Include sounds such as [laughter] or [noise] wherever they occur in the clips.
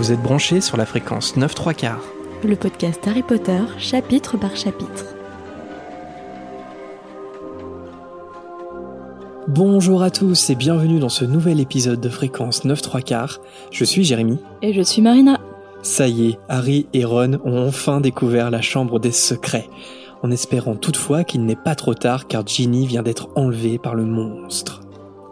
Vous êtes branchés sur la fréquence 9 3 quarts. Le podcast Harry Potter, chapitre par chapitre. Bonjour à tous et bienvenue dans ce nouvel épisode de fréquence 9 3 quarts. Je suis Jérémy. Et je suis Marina. Ça y est, Harry et Ron ont enfin découvert la chambre des secrets, en espérant toutefois qu'il n'est pas trop tard car Ginny vient d'être enlevée par le monstre.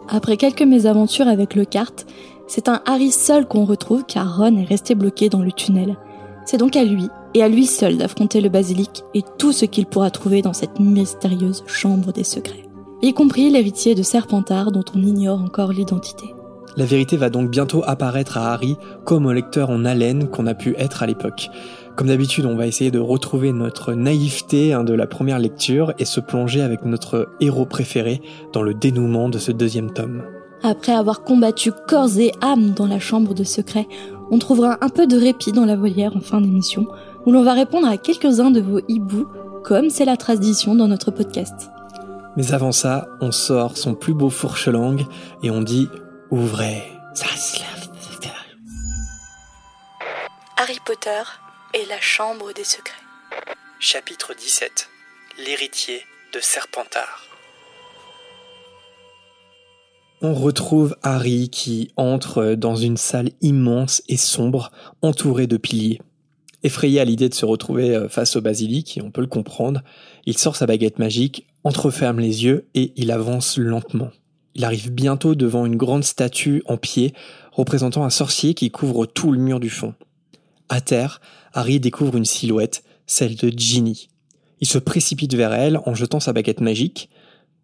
Après quelques mésaventures avec le kart, c'est un Harry seul qu'on retrouve car Ron est resté bloqué dans le tunnel. C'est donc à lui, et à lui seul d'affronter le basilic et tout ce qu'il pourra trouver dans cette mystérieuse chambre des secrets. Y compris l'héritier de Serpentard dont on ignore encore l'identité. La vérité va donc bientôt apparaître à Harry comme au lecteur en haleine qu'on a pu être à l'époque. Comme d'habitude, on va essayer de retrouver notre naïveté hein, de la première lecture et se plonger avec notre héros préféré dans le dénouement de ce deuxième tome. Après avoir combattu corps et âme dans la chambre de secret, on trouvera un peu de répit dans la volière en fin d'émission, où l'on va répondre à quelques-uns de vos hiboux, comme c'est la tradition dans notre podcast. Mais avant ça, on sort son plus beau fourche-langue et on dit Ouvrez. Harry Potter et la chambre des secrets. Chapitre 17 L'héritier de Serpentard. On retrouve Harry qui entre dans une salle immense et sombre, entourée de piliers. Effrayé à l'idée de se retrouver euh, face au basilic, et on peut le comprendre, il sort sa baguette magique, entreferme les yeux et il avance lentement. Il arrive bientôt devant une grande statue en pied représentant un sorcier qui couvre tout le mur du fond. À terre, Harry découvre une silhouette, celle de Ginny. Il se précipite vers elle en jetant sa baguette magique.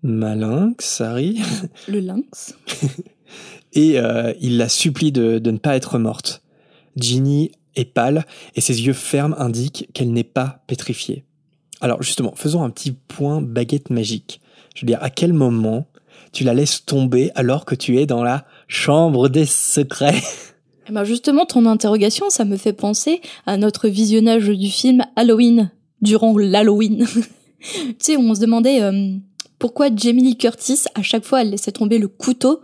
Malinx, Harry. Le lynx. [laughs] et euh, il la supplie de, de ne pas être morte. Ginny est pâle et ses yeux fermes indiquent qu'elle n'est pas pétrifiée. Alors justement, faisons un petit point baguette magique. Je veux dire, à quel moment tu la laisses tomber alors que tu es dans la chambre des secrets? [laughs] Eh ben justement, ton interrogation, ça me fait penser à notre visionnage du film Halloween, durant l'Halloween. [laughs] tu sais, on se demandait euh, pourquoi Jamie Lee Curtis, à chaque fois, elle laissait tomber le couteau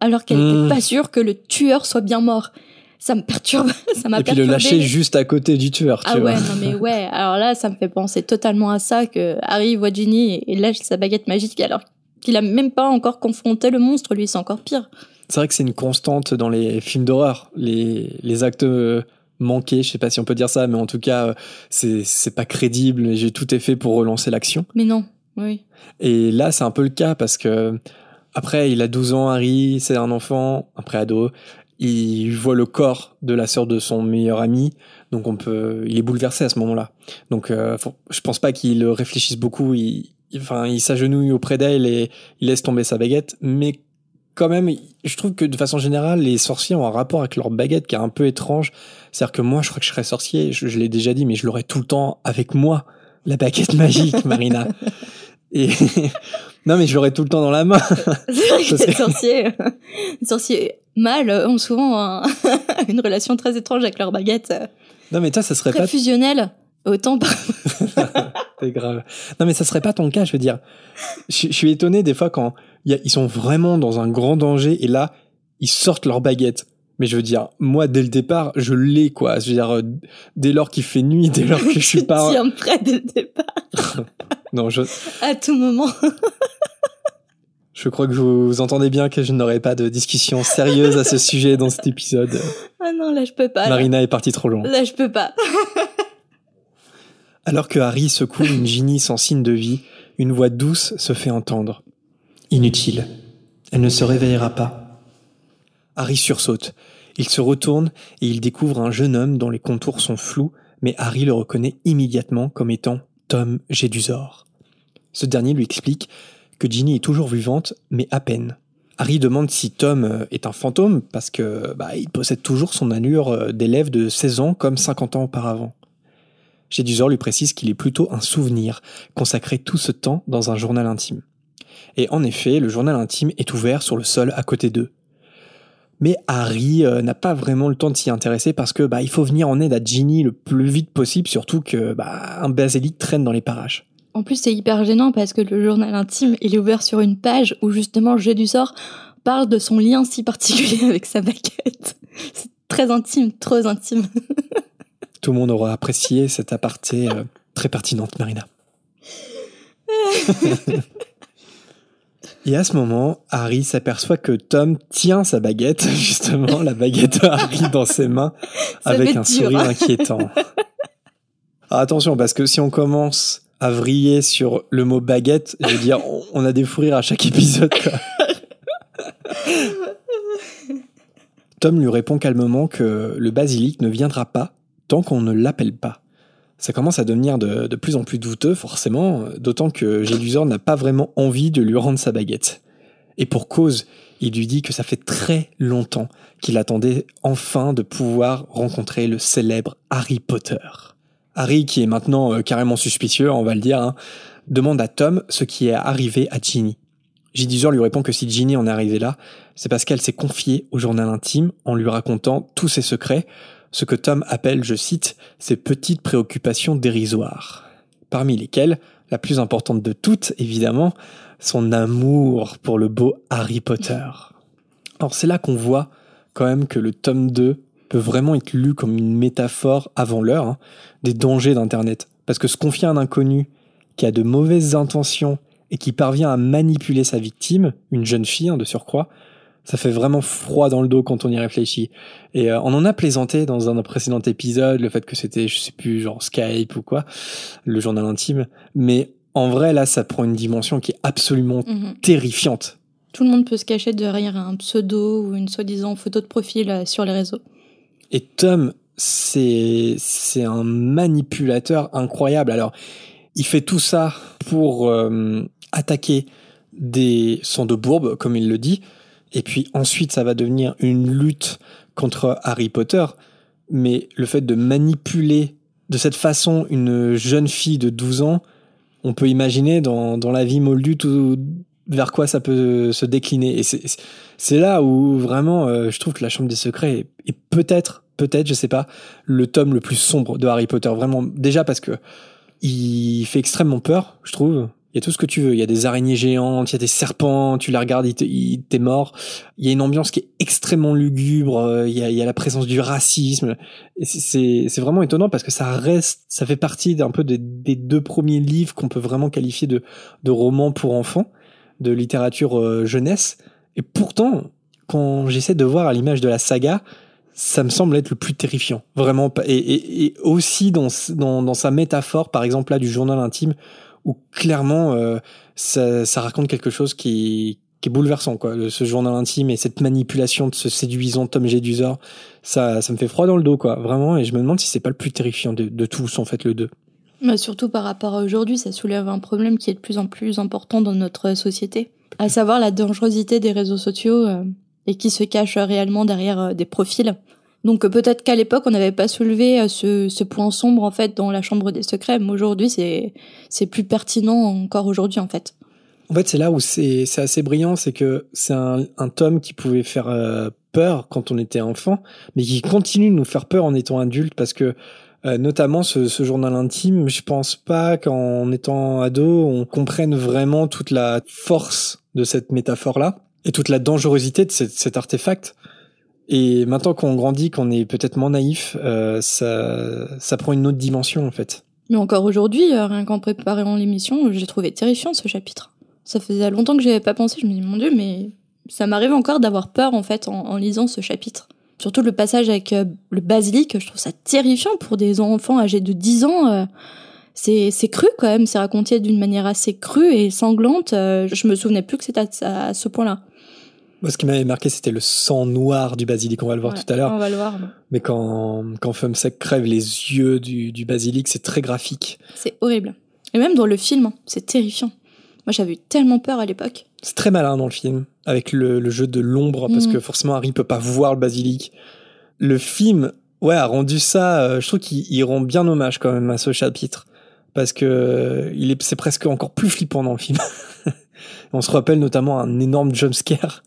alors qu'elle n'était Hmm. pas sûre que le tueur soit bien mort. Ça me perturbe, [laughs] ça m'a Et puis perturbé. le lâcher juste à côté du tueur, tu Ah vois. ouais, non mais ouais, alors là, ça me fait penser totalement à ça que Harry voit Ginny et, lâche sa baguette magique alors qu'il a même pas encore confronté le monstre, lui c'est encore pire. C'est vrai que c'est une constante dans les films d'horreur, les, les actes euh, manqués, je sais pas si on peut dire ça, mais en tout cas, euh, c'est pas crédible, j'ai tout est fait pour relancer l'action. Mais non, oui. Et là, c'est un peu le cas parce que après, il a 12 ans, Harry, c'est un enfant, après ado, il voit le corps de la sœur de son meilleur ami, donc on peut, il est bouleversé à ce moment-là. Donc, euh, faut- je pense pas qu'il réfléchisse beaucoup. Il, il- enfin, il s'agenouille auprès d'elle et il laisse tomber sa baguette, mais quand même, je trouve que de façon générale, les sorciers ont un rapport avec leur baguette qui est un peu étrange. C'est-à-dire que moi, je crois que je serais sorcier, je, je l'ai déjà dit, mais je l'aurais tout le temps avec moi, la baguette magique, Marina. [laughs] Et [laughs] non, mais je l'aurais tout le temps dans la main. C'est vrai que [laughs] les sorciers, les sorciers mâles ont souvent un- [laughs] une relation très étrange avec leur baguette, euh, Non, mais toi, ça serait très pas fusionnelle. Autant par... C'est grave. Non, mais ça serait pas ton cas, je veux dire. Je, je suis étonné des fois quand il y a- ils sont vraiment dans un grand danger et là, ils sortent leur baguette. Mais je veux dire, moi, dès le départ, je l'ai, quoi. Je veux dire, euh, dès lors qu'il fait nuit, dès lors que je suis pas... tiens prêt dès le départ, Non, je, à tout moment. je crois que vous, vous entendez bien que je n'aurai pas de discussion sérieuse à ce [laughs] sujet dans cet épisode. Ah non, là je peux pas. Là, Marina est partie trop loin. Là, je peux pas. [laughs] Alors que Harry secoue une Ginny sans signe de vie, une voix douce se fait entendre. Inutile. Elle ne se réveillera pas. Harry sursaute. Il se retourne et il découvre un jeune homme dont les contours sont flous, mais Harry le reconnaît immédiatement comme étant Tom Jedusor. Ce dernier lui explique que Ginny est toujours vivante, mais à peine. Harry demande si Tom euh, est un fantôme parce que bah, il possède toujours son allure euh, d'élève de 16 ans comme 50 ans auparavant. Jedusor lui précise qu'il est plutôt un souvenir, consacré tout ce temps dans un journal intime. Et en effet, le journal intime est ouvert sur le sol à côté d'eux. Mais Harry euh, n'a pas vraiment le temps de s'y intéresser parce que bah, il faut venir en aide à Ginny le plus vite possible, surtout que bah, un basilic traîne dans les parages. En plus, c'est hyper gênant parce que le journal intime, il est ouvert sur une page où justement Jet du sort parle de son lien si particulier [laughs] avec sa baguette. C'est très intime, trop intime. [laughs] Tout le monde aura apprécié cette aparté euh, très pertinente, Marina. [laughs] Et à ce moment, Harry s'aperçoit que Tom tient sa baguette, [laughs] justement, la baguette de Harry dans ses mains, [laughs] avec un sourire [laughs] inquiétant. attention, parce que si on commence à vriller sur le mot baguette, je veux dire, on a des fous rires à chaque épisode. Tom lui répond calmement que le basilic ne viendra pas tant qu'on ne l'appelle pas. Ça commence à devenir de, plus en plus douteux, forcément, d'autant que Gélusor n'a pas vraiment envie de lui rendre sa baguette. Et pour cause, il lui dit que ça fait très longtemps qu'il attendait enfin de pouvoir rencontrer le célèbre Harry Potter. Harry, qui est maintenant euh, carrément suspicieux, on va le dire, hein, demande à Tom ce qui est arrivé à Ginny. Gédusor lui répond que si Ginny en est arrivée là, c'est parce qu'elle s'est confiée au journal intime en lui racontant tous ses secrets, ce que Tom appelle, je cite, ses petites préoccupations dérisoires. Parmi lesquelles, la plus importante de toutes, évidemment, son amour pour le beau Harry Potter. Alors c'est là qu'on voit quand même que le tome 2 peut vraiment être lu comme une métaphore avant l'heure hein, des dangers d'Internet. Parce que se confier à un inconnu qui a de mauvaises intentions et qui parvient à manipuler sa victime, une jeune fille hein, de surcroît, ça fait vraiment froid dans le dos quand on y réfléchit. Et euh, on en a plaisanté dans un précédent épisode, le fait que c'était, je sais plus, genre Skype ou quoi, le journal intime. Mais en vrai, là, ça prend une dimension qui est absolument mhm. terrifiante. Tout le monde peut se cacher derrière un pseudo ou une soi-disant photo de profil euh, sur les réseaux. Et Tom, c'est c'est un manipulateur incroyable. Alors, il fait tout ça pour euh, attaquer des sons de bourbe, comme il le dit, et puis ensuite ça va devenir une lutte contre Harry Potter, mais le fait de manipuler de cette façon une jeune fille de 12 ans, on peut imaginer dans, dans la vie moldue tout, vers quoi ça peut se décliner. Et c'est là où vraiment euh, je trouve que la Chambre des Secrets est, est peut-être, peut-être, je sais pas, le tome le plus sombre de Harry Potter. Vraiment, déjà parce que il fait extrêmement peur, je trouve. Il y a tout ce que tu veux. Il y a des araignées géantes, il y a des serpents, tu les regardes, il t'es mort. Il y a une ambiance qui est extrêmement lugubre, euh, il y a, la présence du racisme. C'est vraiment étonnant parce que ça reste, ça fait partie d'un peu des, des, deux premiers livres qu'on peut vraiment qualifier de, de romans pour enfants, de littérature euh, jeunesse. Et pourtant, quand j'essaie de voir à l'image de la saga, ça me semble être le plus terrifiant. Vraiment. Et, et, et aussi dans, dans, dans sa métaphore, par exemple là, du journal intime, où clairement euh, ça, raconte quelque chose qui, est bouleversant quoi. Ce journal intime et cette manipulation de ce séduisant Tom Jedusor ça ça me fait froid dans le dos quoi. Vraiment et je me demande si c'est pas le plus terrifiant de, tous en fait le 2 mais surtout par rapport à aujourd'hui ça soulève un problème qui est de plus en plus important dans notre société. À savoir la dangerosité des réseaux sociaux euh, et qui se cache réellement derrière euh, des profils donc peut-être qu'à l'époque on n'avait pas soulevé euh, ce, point sombre en fait dans la chambre des secrets, mais aujourd'hui c'est c'est plus pertinent encore aujourd'hui en fait. En fait c'est là où c'est c'est assez brillant, c'est que c'est un, tome qui pouvait faire euh, peur quand on était enfant, mais qui continue de nous faire peur en étant adulte parce que euh, notamment ce, journal intime, je pense pas qu'en étant ado on comprenne vraiment toute la force de cette métaphore là et toute la dangerosité de cet artefact. Et maintenant qu'on grandit, qu'on est peut-être moins naïf, euh, ça, prend une autre dimension en fait. Mais encore aujourd'hui, euh, rien qu'en préparant l'émission, j'ai trouvé terrifiant ce chapitre. Ça faisait longtemps que j'y avais pas pensé. Je me dis mon dieu, mais ça m'arrive encore d'avoir peur en fait en, lisant ce chapitre. Surtout le passage avec euh, le basilic, je trouve ça terrifiant pour des enfants âgés de 10 ans. c'est cru quand même, c'est raconté d'une manière assez crue et sanglante. je me souvenais plus que c'était à, ce point-là. Moi, ce qui m'avait marqué, c'était le sang noir du basilic. On va le voir tout à l'heure. On va le voir. Mais quand, quand Fumsec crève les yeux du, du basilic, c'est très graphique. C'est horrible. Et même dans le film, hein, c'est terrifiant. Moi, j'avais eu tellement peur à l'époque. C'est très malin dans le film, avec le, le jeu de l'ombre, parce mm. que forcément, Harry peut pas voir le basilic. Le film, ouais, a rendu ça, euh, je trouve qu'il rend bien hommage quand même à ce chapitre. Parce que il est, c'est presque encore plus flippant dans le film. [laughs] On se rappelle notamment un énorme jumpscare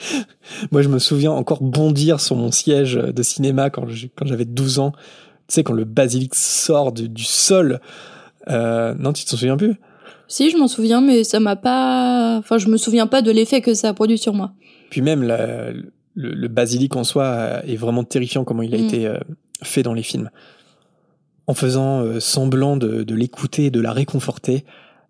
[laughs] Moi, je me souviens encore bondir sur mon siège de cinéma quand j'avais 12 ans. Tu sais, quand le basilic sort du, sol. Euh, non, tu t'en souviens plus? Si, je m'en souviens, mais ça m'a pas. Enfin, je me souviens pas de l'effet que ça a produit sur moi. Puis même le, le basilic en soi est vraiment terrifiant comment il a Mm. été euh, fait dans les films. En faisant euh, semblant de, de l'écouter et de la réconforter,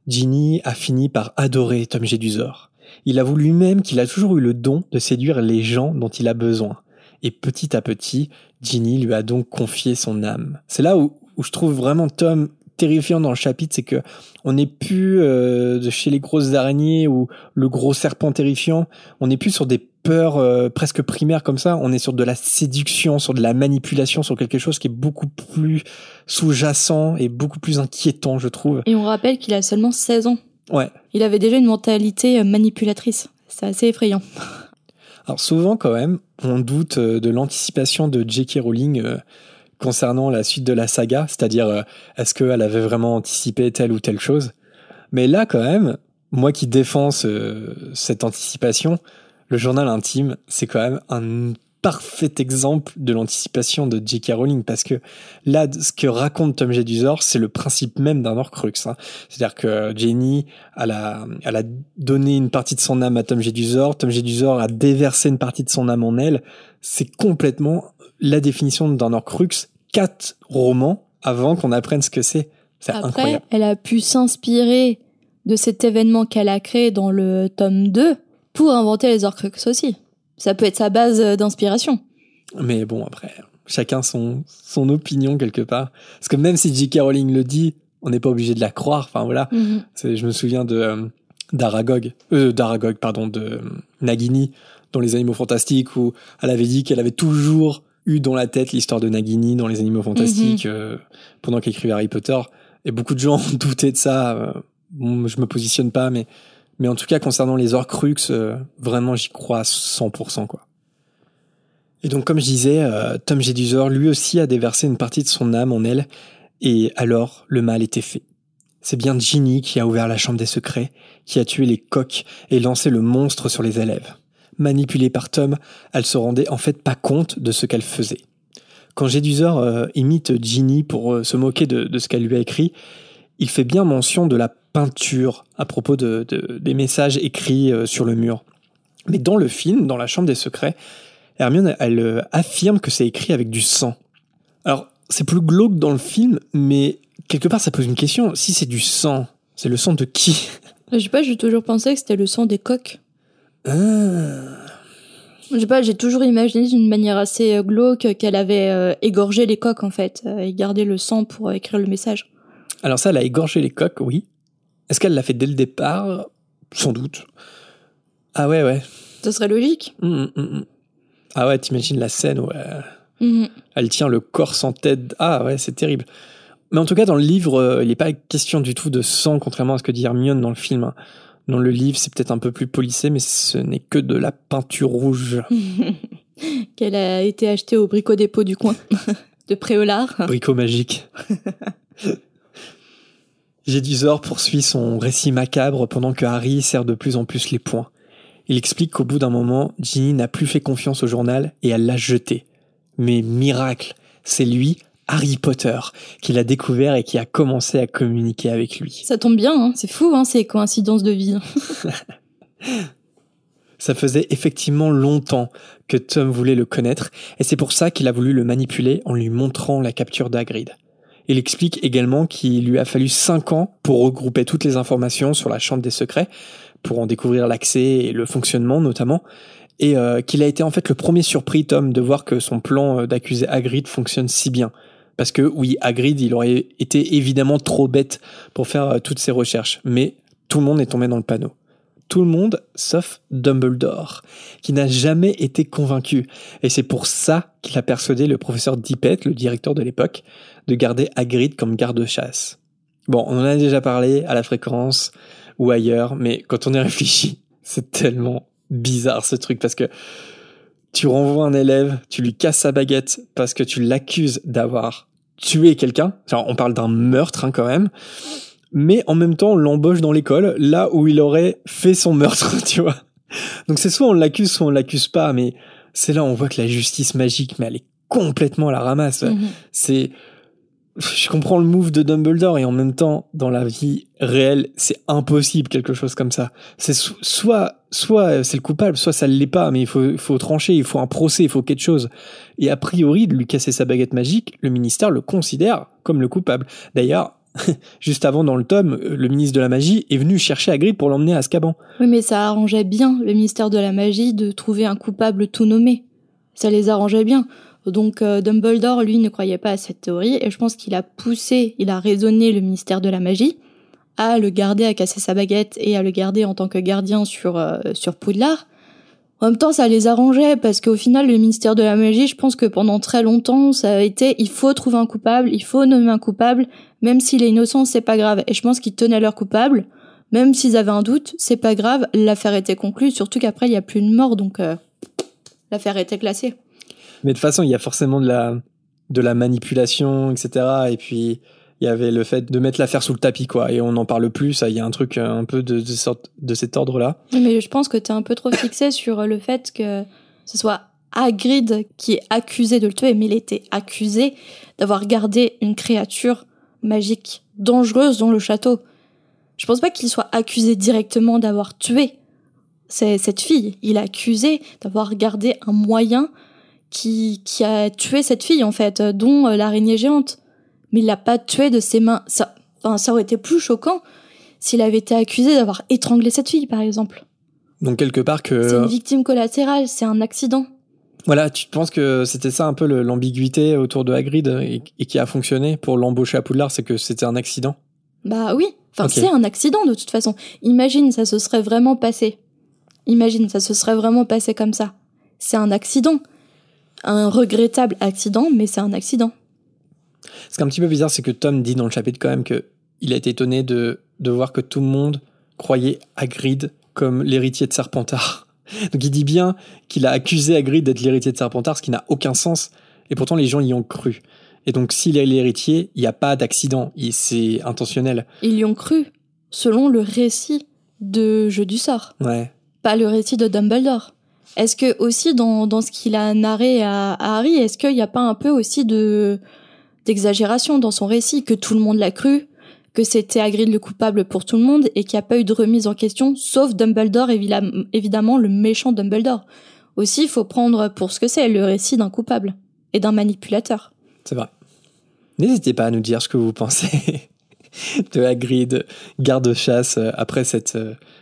Ginny a fini par adorer Tom Jedusor. Il avoue lui-même qu'il a toujours eu le don de séduire les gens dont il a besoin. Et petit à petit, Ginny lui a donc confié son âme. C'est là où, je trouve vraiment Tom terrifiant dans le chapitre, c'est que on n'est plus euh, de chez les grosses araignées ou le gros serpent terrifiant. On n'est plus sur des peurs euh, presque primaires comme ça. On est sur de la séduction, sur de la manipulation, sur quelque chose qui est beaucoup plus sous-jacent et beaucoup plus inquiétant, je trouve. Et on rappelle qu'il a seulement 16 ans. Ouais. Il avait déjà une mentalité euh, manipulatrice. C'est assez effrayant. [laughs] Alors souvent quand même, on doute euh, de l'anticipation de J.K. Rowling euh, concernant la suite de la saga, c'est-à-dire est-ce qu'elle avait vraiment anticipé telle ou telle chose? Mais là quand même, moi qui défends ce- cette anticipation, le journal intime, c'est quand même un parfait exemple de l'anticipation de J.K. Rowling parce que là, ce que raconte Tom Jedusor, c'est le principe même d'un Horcrux. hein. C'est-à-dire que Jenny, elle a, elle a donné une partie de son âme à Tom Jedusor, Tom Jedusor a déversé une partie de son âme en elle. C'est complètement la définition d'un Horcrux. Quatre romans avant qu'on apprenne ce que c'est. C'est Après, incroyable. elle a pu s'inspirer de cet événement qu'elle a créé dans le tome 2 pour inventer les Horcrux aussi. Ça peut être sa base euh, d'inspiration. Mais bon, après, chacun son, son opinion quelque part. Parce que même si J.K. Rowling le dit, on n'est pas obligé de la croire. Enfin voilà. Mhm. Je me souviens de euh, d'Aragog, euh, d'Aragog, pardon, de euh, Nagini dans Les Animaux Fantastiques, où elle avait dit qu'elle avait toujours eu dans la tête l'histoire de Nagini dans Les Animaux Fantastiques euh, pendant qu'elle écrivait Harry Potter. Et beaucoup de gens [laughs] doutaient de ça. bon, je me positionne pas, mais mais en tout cas concernant les Horcrux, euh, vraiment j'y crois à 100%, quoi. Et donc, comme je disais, euh, Tom Jedusor, lui aussi, a déversé une partie de son âme en elle, et alors le mal était fait. C'est bien Ginny qui a ouvert la chambre des secrets, qui a tué les coqs et lancé le monstre sur les élèves. Manipulée par Tom, elle se rendait en fait pas compte de ce qu'elle faisait. Quand Jedusor euh, imite Ginny pour euh, se moquer de, de ce qu'elle lui a écrit, il fait bien mention de la peinture à propos de, de- des messages écrits euh, sur le mur. Mais dans le film, dans la chambre des secrets, Hermione, elle euh, affirme que c'est écrit avec du sang. Alors, c'est plus glauque dans le film, mais quelque part, ça pose une question. Si c'est du sang, c'est le sang de qui? Je sais pas, j'ai toujours pensé que c'était le sang des coqs. Ah. Je sais pas, j'ai toujours imaginé d'une manière assez euh, glauque qu'elle avait euh, égorgé les coqs en fait, et gardé le sang pour écrire le message. Alors ça, elle a égorgé les coqs, oui. Est-ce qu'elle l'a fait dès le départ? Sans doute. Ah ouais, ouais. Ce serait logique. Hum, hum, hum. Ah ouais, t'imagines la scène où Mhm. elle tient le corps sans tête. Ah ouais, c'est terrible. Mais en tout cas, dans le livre, euh, il n'est pas question du tout de sang, contrairement à ce que dit Hermione dans le film. Dans le livre, c'est peut-être un peu plus polissé, mais ce n'est que de la peinture rouge. [laughs] Qu'elle a été achetée au bricot dépôt du coin [laughs] de Préolard. Bricot magique. [laughs] Jedusor poursuit son récit macabre pendant que Harry serre de plus en plus les poings. Il explique qu'au bout d'un moment, Ginny n'a plus fait confiance au journal et elle l'a jeté. Mais miracle, c'est lui, Harry Potter, qui l'a découvert et qui a commencé à communiquer avec lui. Ça tombe bien, hein. c'est fou, hein, ces coïncidences de vie. [laughs] Ça faisait effectivement longtemps que Tom voulait le connaître, et c'est pour ça qu'il a voulu le manipuler en lui montrant la capture d'Hagrid. Il explique également qu'il lui a fallu cinq ans pour regrouper toutes les informations sur la Chambre des Secrets, pour en découvrir l'accès et le fonctionnement notamment, et euh, qu'il a été en fait le premier surpris, Tom, de voir que son plan euh, d'accuser Hagrid fonctionne si bien. Parce que oui, Hagrid, il aurait été évidemment trop bête pour faire euh, toutes ces recherches, mais tout le monde est tombé dans le panneau tout le monde sauf Dumbledore, qui n'a jamais été convaincu. Et c'est pour ça qu'il a persuadé le professeur Dippet, le directeur de l'époque, de garder Hagrid comme garde-chasse. Bon, on en a déjà parlé à la fréquence ou ailleurs, mais quand on y réfléchit, [laughs] c'est tellement bizarre ce truc parce que tu renvoies un élève, tu lui casses sa baguette parce que tu l'accuses d'avoir tué quelqu'un. On parle d'un meurtre hein, quand même mais en même temps on l'embauche dans l'école, là où il aurait fait son meurtre, [laughs] tu vois. Donc c'est soit on l'accuse, soit on l'accuse pas, mais c'est là où on voit que la justice magique, mais elle est complètement à la ramasse. Mhm. C'est je comprends le move de Dumbledore et en même temps, dans la vie réelle, c'est impossible quelque chose comme ça. C'est soit, soit c'est le coupable, soit ça l'est pas, mais il faut, il faut trancher, il faut un procès, il faut quelque chose. Et a priori, de lui casser sa baguette magique, le ministère le considère comme le coupable. D'ailleurs, [laughs] juste avant dans le tome, le ministre de la magie est venu chercher Hagrid pour l'emmener à Azkaban. Oui, mais ça arrangeait bien le ministère de la magie de trouver un coupable tout nommé. Ça les arrangeait bien. Donc euh, Dumbledore, lui, ne croyait pas à cette théorie et je pense qu'il a poussé, il a raisonné le ministère de la magie à le garder, à casser sa baguette et à le garder en tant que gardien sur, euh, sur Poudlard. En même temps, ça les arrangeait parce qu'au final, le ministère de la magie, je pense que pendant très longtemps, ça a été il faut trouver un coupable, il faut nommer un coupable, même s'il est innocent, c'est pas grave. Et je pense qu'ils tenaient leur coupable, même s'ils avaient un doute, c'est pas grave, l'affaire était conclue, surtout qu'après, il y a plus de mort, donc euh, l'affaire était classée. Mais de toute façon, il y a forcément de la, de la manipulation, etc. Et puis, il y avait le fait de mettre l'affaire sous le tapis, quoi. Et on n'en parle plus, ça, il y a un truc un peu de, de, sorte, de cet ordre-là. Mais je pense que tu es un peu trop fixé [laughs] sur le fait que ce soit Hagrid qui est accusé de le tuer, mais il était accusé d'avoir gardé une créature magique dangereuse dans le château. Je pense pas qu'il soit accusé directement d'avoir tué cette fille. Il est accusé d'avoir gardé un moyen qui, qui a tué cette fille, en fait, dont euh, l'araignée géante. Mais il l'a pas tué de ses mains. Ça, enfin, ça aurait été plus choquant s'il avait été accusé d'avoir étranglé cette fille, par exemple. Donc, quelque part que. C'est une victime collatérale, c'est un accident. Voilà, tu penses que c'était ça un peu l'ambiguïté autour de Hagrid et, et, qui a fonctionné pour l'embaucher à Poudlard, c'est que c'était un accident? Bah oui, enfin okay. c'est un accident de toute façon. Imagine, ça se serait vraiment passé. Imagine, ça se serait vraiment passé comme ça. C'est un accident un regrettable accident, mais c'est un accident. Ce qui est un petit peu bizarre, c'est que Tom dit dans le chapitre quand même que il a été étonné de, de voir que tout le monde croyait Hagrid comme l'héritier de Serpentard. [laughs] Donc il dit bien qu'il a accusé Hagrid d'être l'héritier de Serpentard, ce qui n'a aucun sens. Et pourtant les gens y ont cru. Et donc s'il est l'héritier, il n'y a pas d'accident, c'est intentionnel. Ils y ont cru, selon le récit de Jeu du sort. Ouais. Pas le récit de Dumbledore. Est-ce que aussi dans, dans ce qu'il a narré à, à Harry, est-ce qu'il n'y a pas un peu aussi de d'exagération dans son récit, que tout le monde l'a cru, que c'était Hagrid le coupable pour tout le monde et qu'il n'y a pas eu de remise en question, sauf Dumbledore, évidemment le méchant Dumbledore. Aussi, il faut prendre pour ce que c'est le récit d'un coupable et d'un manipulateur. C'est vrai. N'hésitez pas à nous dire ce que vous pensez [laughs] de Hagrid, garde-chasse, après cette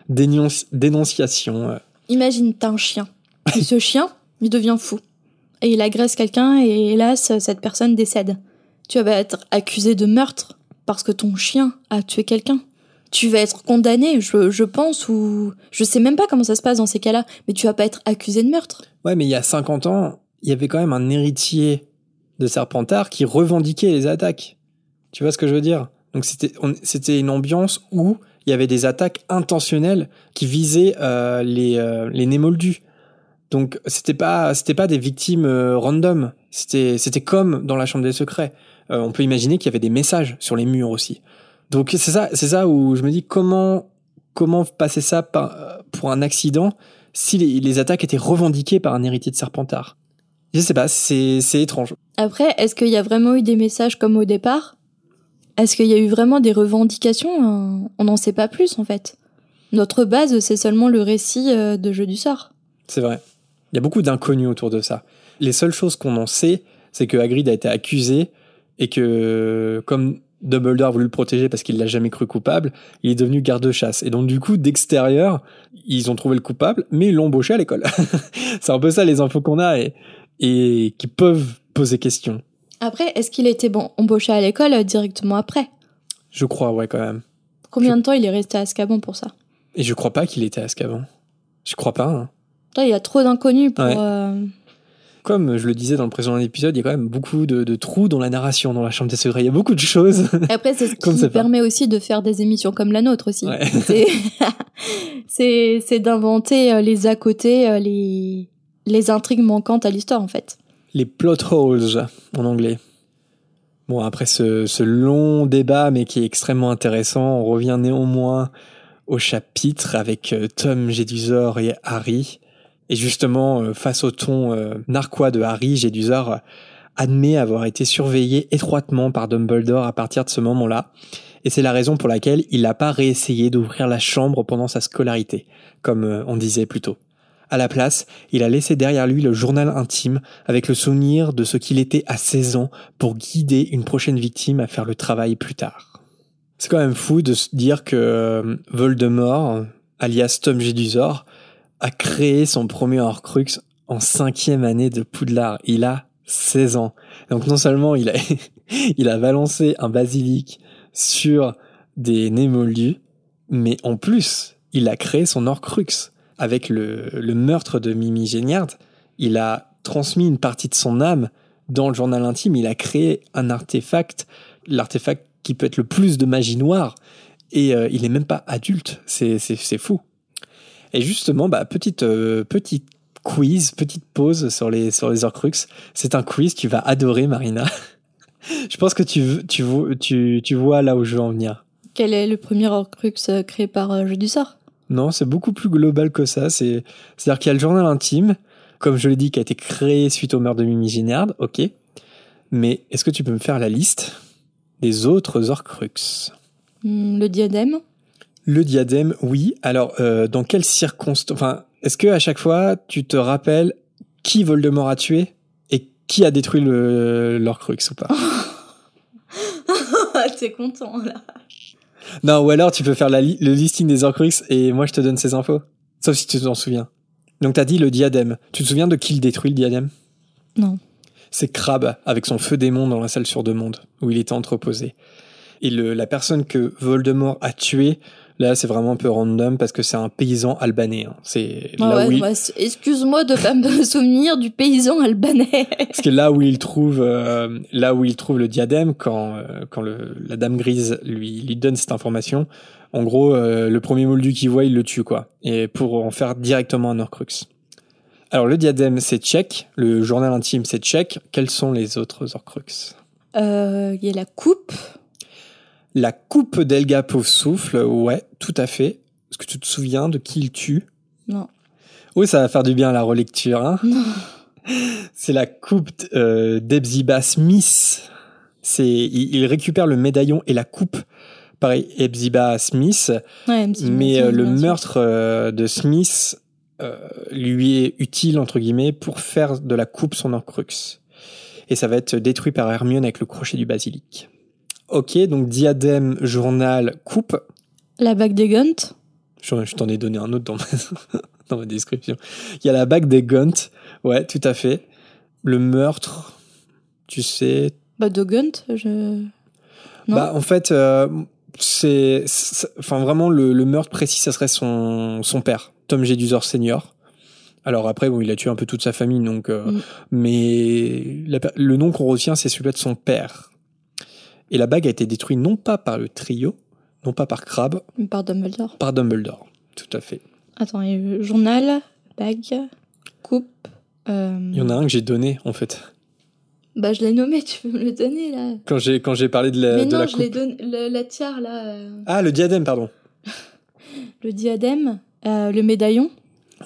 dénonci dénonciation. Imagine, t'as un chien. Et ce [laughs] chien, il devient fou. Et il agresse quelqu'un et hélas, cette personne décède. Tu vas être accusé de meurtre parce que ton chien a tué quelqu'un. Tu vas être condamné, je, pense, ou je sais même pas comment ça se passe dans ces cas-là, mais tu vas pas être accusé de meurtre. Ouais, mais il y a 50 ans, il y avait quand même un héritier de Serpentard qui revendiquait les attaques. Tu vois ce que je veux dire? Donc c'était une ambiance où il y avait des attaques intentionnelles qui visaient euh, les euh, les némoldus. Donc c'était pas pas des victimes euh, random. C'était c'était comme dans la chambre des secrets. Euh, on peut imaginer qu'il y avait des messages sur les murs aussi. Donc c'est ça, c'est ça où je me dis comment comment passer ça par, pour un accident si les, les, attaques étaient revendiquées par un héritier de Serpentard? Je sais pas, c'est c'est étrange. Après, est-ce qu'il y a vraiment eu des messages comme au départ? Est-ce qu'il y a eu vraiment des revendications? On n'en sait pas plus en fait. Notre base, c'est seulement le récit euh, de jeu du sort. C'est vrai. Il y a beaucoup d'inconnus autour de ça. Les seules choses qu'on en sait, c'est que Hagrid a été accusé et que comme Dumbledore a voulu le protéger parce qu'il l'a jamais cru coupable, il est devenu garde-chasse. Et donc du coup, d'extérieur, ils ont trouvé le coupable, mais ils l'ont embauché à l'école. [laughs] c'est un peu ça les infos qu'on a et, et qui peuvent poser question. Après, est-ce qu'il a été bon embauché à l'école euh, directement après? Je crois, ouais, quand même. Combien je... de temps il est resté à Azkaban pour ça? Et je crois pas qu'il était à Azkaban. Je crois pas. Hein. Il y a trop d'inconnus pour. Ouais. Euh... Comme je le disais dans le précédent épisode, il y a quand même beaucoup de, de trous dans la narration dans la Chambre des Secrets. Il y a beaucoup de choses. Et après, c'est ce [laughs] qui permet aussi de faire des émissions comme la nôtre aussi. Ouais. [laughs] C'est d'inventer les à côté, les, les intrigues manquantes à l'histoire en fait. Les plot holes en anglais. Bon, après ce, ce long débat, mais qui est extrêmement intéressant, on revient néanmoins au chapitre avec Tom Jedusor et Harry. Et justement, face au ton narquois de Harry, Jedusor admet avoir été surveillé étroitement par Dumbledore à partir de ce moment-là, et c'est la raison pour laquelle il n'a pas réessayé d'ouvrir la chambre pendant sa scolarité, comme euh, on disait plus tôt. À la place, il a laissé derrière lui le journal intime avec le souvenir de ce qu'il était à 16 ans pour guider une prochaine victime à faire le travail plus tard. C'est quand même fou de se dire que euh, Voldemort, alias Tom Jedusor, a créé son premier Horcrux en cinquième année de Poudlard. Il a 16 ans. Donc non seulement il a, [laughs] il a balancé un basilic sur des némoldus, mais en plus, il a créé son Horcrux avec le, le meurtre de Mimi Géniard, il a transmis une partie de son âme dans le journal intime, il a créé un artefact, l'artefact qui peut être le plus de magie noire, et euh, il est même pas adulte, c'est, fou. Et justement, bah, petite, euh, petite quiz, petite pause sur les, sur les Horcrux. C'est un quiz que tu vas adorer, Marina. [laughs] Je pense que tu, tu, tu, tu vois là où je veux en venir. Quel est le premier Horcrux euh, créé par Jeu du sort? Non, c'est beaucoup plus global que ça. C'est, c'est-à-dire qu'il y a le journal intime, comme je l'ai dit, qui a été créé suite au meurtre de Mimi Géniard, ok. Mais est-ce que tu peux me faire la liste des autres Horcrux hmm, Le diadème Le diadème, oui. Alors, euh, dans quelles circonstances Enfin, est-ce que à chaque fois, tu te rappelles qui Voldemort a tué et qui a détruit le l'Horcrux ou pas? [laughs] T'es content là non, ou alors tu peux faire la le listing des Horcrux et moi je te donne ces infos. Sauf si tu t'en souviens. Donc t'as dit le diadème. Tu te souviens de qui il détruit le diadème? Non. C'est Crabbe avec son feu démon dans la salle sur deux mondes où il était entreposé. Et le, la personne que Voldemort a tuée Là, c'est vraiment un peu random parce que c'est un paysan albanais. Hein. C'est ah là où Excuse-moi de pas me [laughs] souvenir du paysan albanais. parce que là où il trouve, euh, là où il trouve le diadème, quand euh, quand le, la dame grise lui lui donne cette information, en gros, euh, le premier moldu qu'il voit, il le tue quoi. Et pour en faire directement un Horcrux. Alors le diadème, c'est tchèque. Le journal intime, c'est tchèque. Quels sont les autres Horcrux Il y a la coupe. La coupe d'Elga Pauvre Souffle, ouais, tout à fait. Est-ce que tu te souviens de qui il tue? Non. Oui, ça va faire du bien à la relecture. Hein non. [laughs] C'est la coupe euh, d'Ebziba Smith. C'est, il, récupère le médaillon et la coupe pareil, Ebziba Smith. Ouais, mais euh, le meurtre euh, de Smith lui est utile, entre guillemets, pour faire de la coupe son Horcrux. Et ça va être détruit par Hermione avec le crochet du basilic. Ok, donc diadème, journal, coupe. La bague des Gunt. Je, t'en ai donné un autre dans ma, [laughs] dans ma description. Il y a la bague des Gunt. Ouais, tout à fait. Le meurtre, tu sais. Bah, de Gunt, je. Non. Bah, en fait, euh, c'est. Enfin, vraiment, le, le, meurtre précis, ça serait son, son père, Tom Jedusor Senior. Alors après, bon, il a tué un peu toute sa famille, donc. Euh, mm. Mais le nom qu'on retient, c'est celui de son père. Et la bague a été détruite non pas par le trio, non pas par Crabbe. Mais par Dumbledore. Par Dumbledore, tout à fait. Attends, a journal, bague, coupe. Euh, il y en a un que j'ai donné, en fait. Bah, je l'ai nommé, tu peux me le donner, là. Quand j'ai, quand j'ai parlé de la, Mais de non, la je l'ai donné, la tiare, là. Euh. Ah, le diadème, pardon. [laughs] le diadème, euh, le médaillon.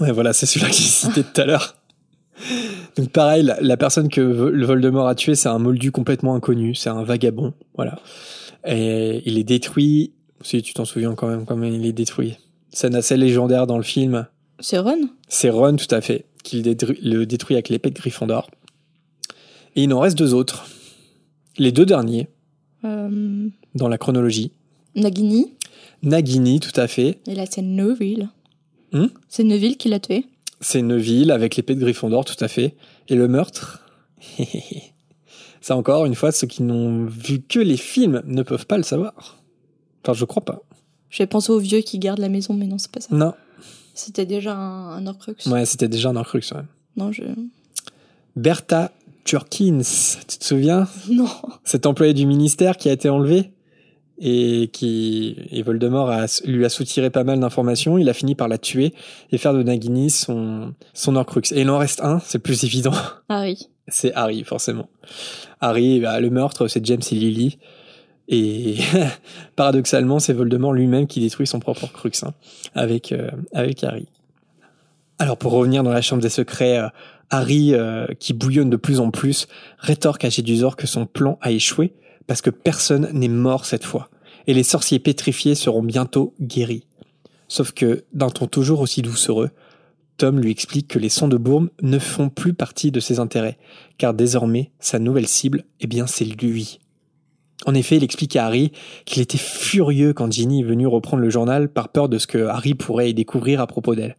Ouais, voilà, c'est celui-là que j'ai cité tout à l'heure. Donc pareil, la, personne que le Voldemort a tué, c'est un moldu complètement inconnu, c'est un vagabond, voilà. Et il est détruit, si tu t'en souviens quand même, quand il est détruit. Scène assez légendaire dans le film. C'est Ron? C'est Ron, tout à fait, qui le détruit avec l'épée de Gryffondor. Et il en reste deux autres. Les deux derniers, euh... dans la chronologie. Nagini? Nagini, tout à fait. Et là, c'est Neville. Hmm? C'est Neville qui l'a tué c'est Neville avec l'épée de Gryffondor, tout à fait. Et le meurtre [laughs] Ça encore, une fois, ceux qui n'ont vu que les films ne peuvent pas le savoir. Enfin, je crois pas. J'ai pensé aux vieux qui gardent la maison, mais non, c'est pas ça. Non. C'était déjà un, un Horcrux. Ouais, c'était déjà un Horcrux, ouais. Non, je... Bertha Turkins, tu te souviens? Non. Cet employé du ministère qui a été enlevé? Et qui et Voldemort a, lui a soutiré pas mal d'informations. Il a fini par la tuer et faire de Nagini son son Horcrux. Et il en reste un, c'est plus évident. Harry. C'est Harry forcément. Harry, bah, le meurtre, c'est James et Lily. Et [laughs] paradoxalement, c'est Voldemort lui-même qui détruit son propre Horcrux hein, avec euh, avec Harry. Alors pour revenir dans la chambre des secrets, euh, Harry, euh, qui bouillonne de plus en plus, rétorque à Jedusor que son plan a échoué parce que personne n'est mort cette fois, et les sorciers pétrifiés seront bientôt guéris. Sauf que, d'un ton toujours aussi doucereux, Tom lui explique que les sons de Bourme ne font plus partie de ses intérêts, car désormais, sa nouvelle cible, eh bien, c'est lui. En effet, il explique à Harry qu'il était furieux quand Ginny est venue reprendre le journal par peur de ce que Harry pourrait y découvrir à propos d'elle.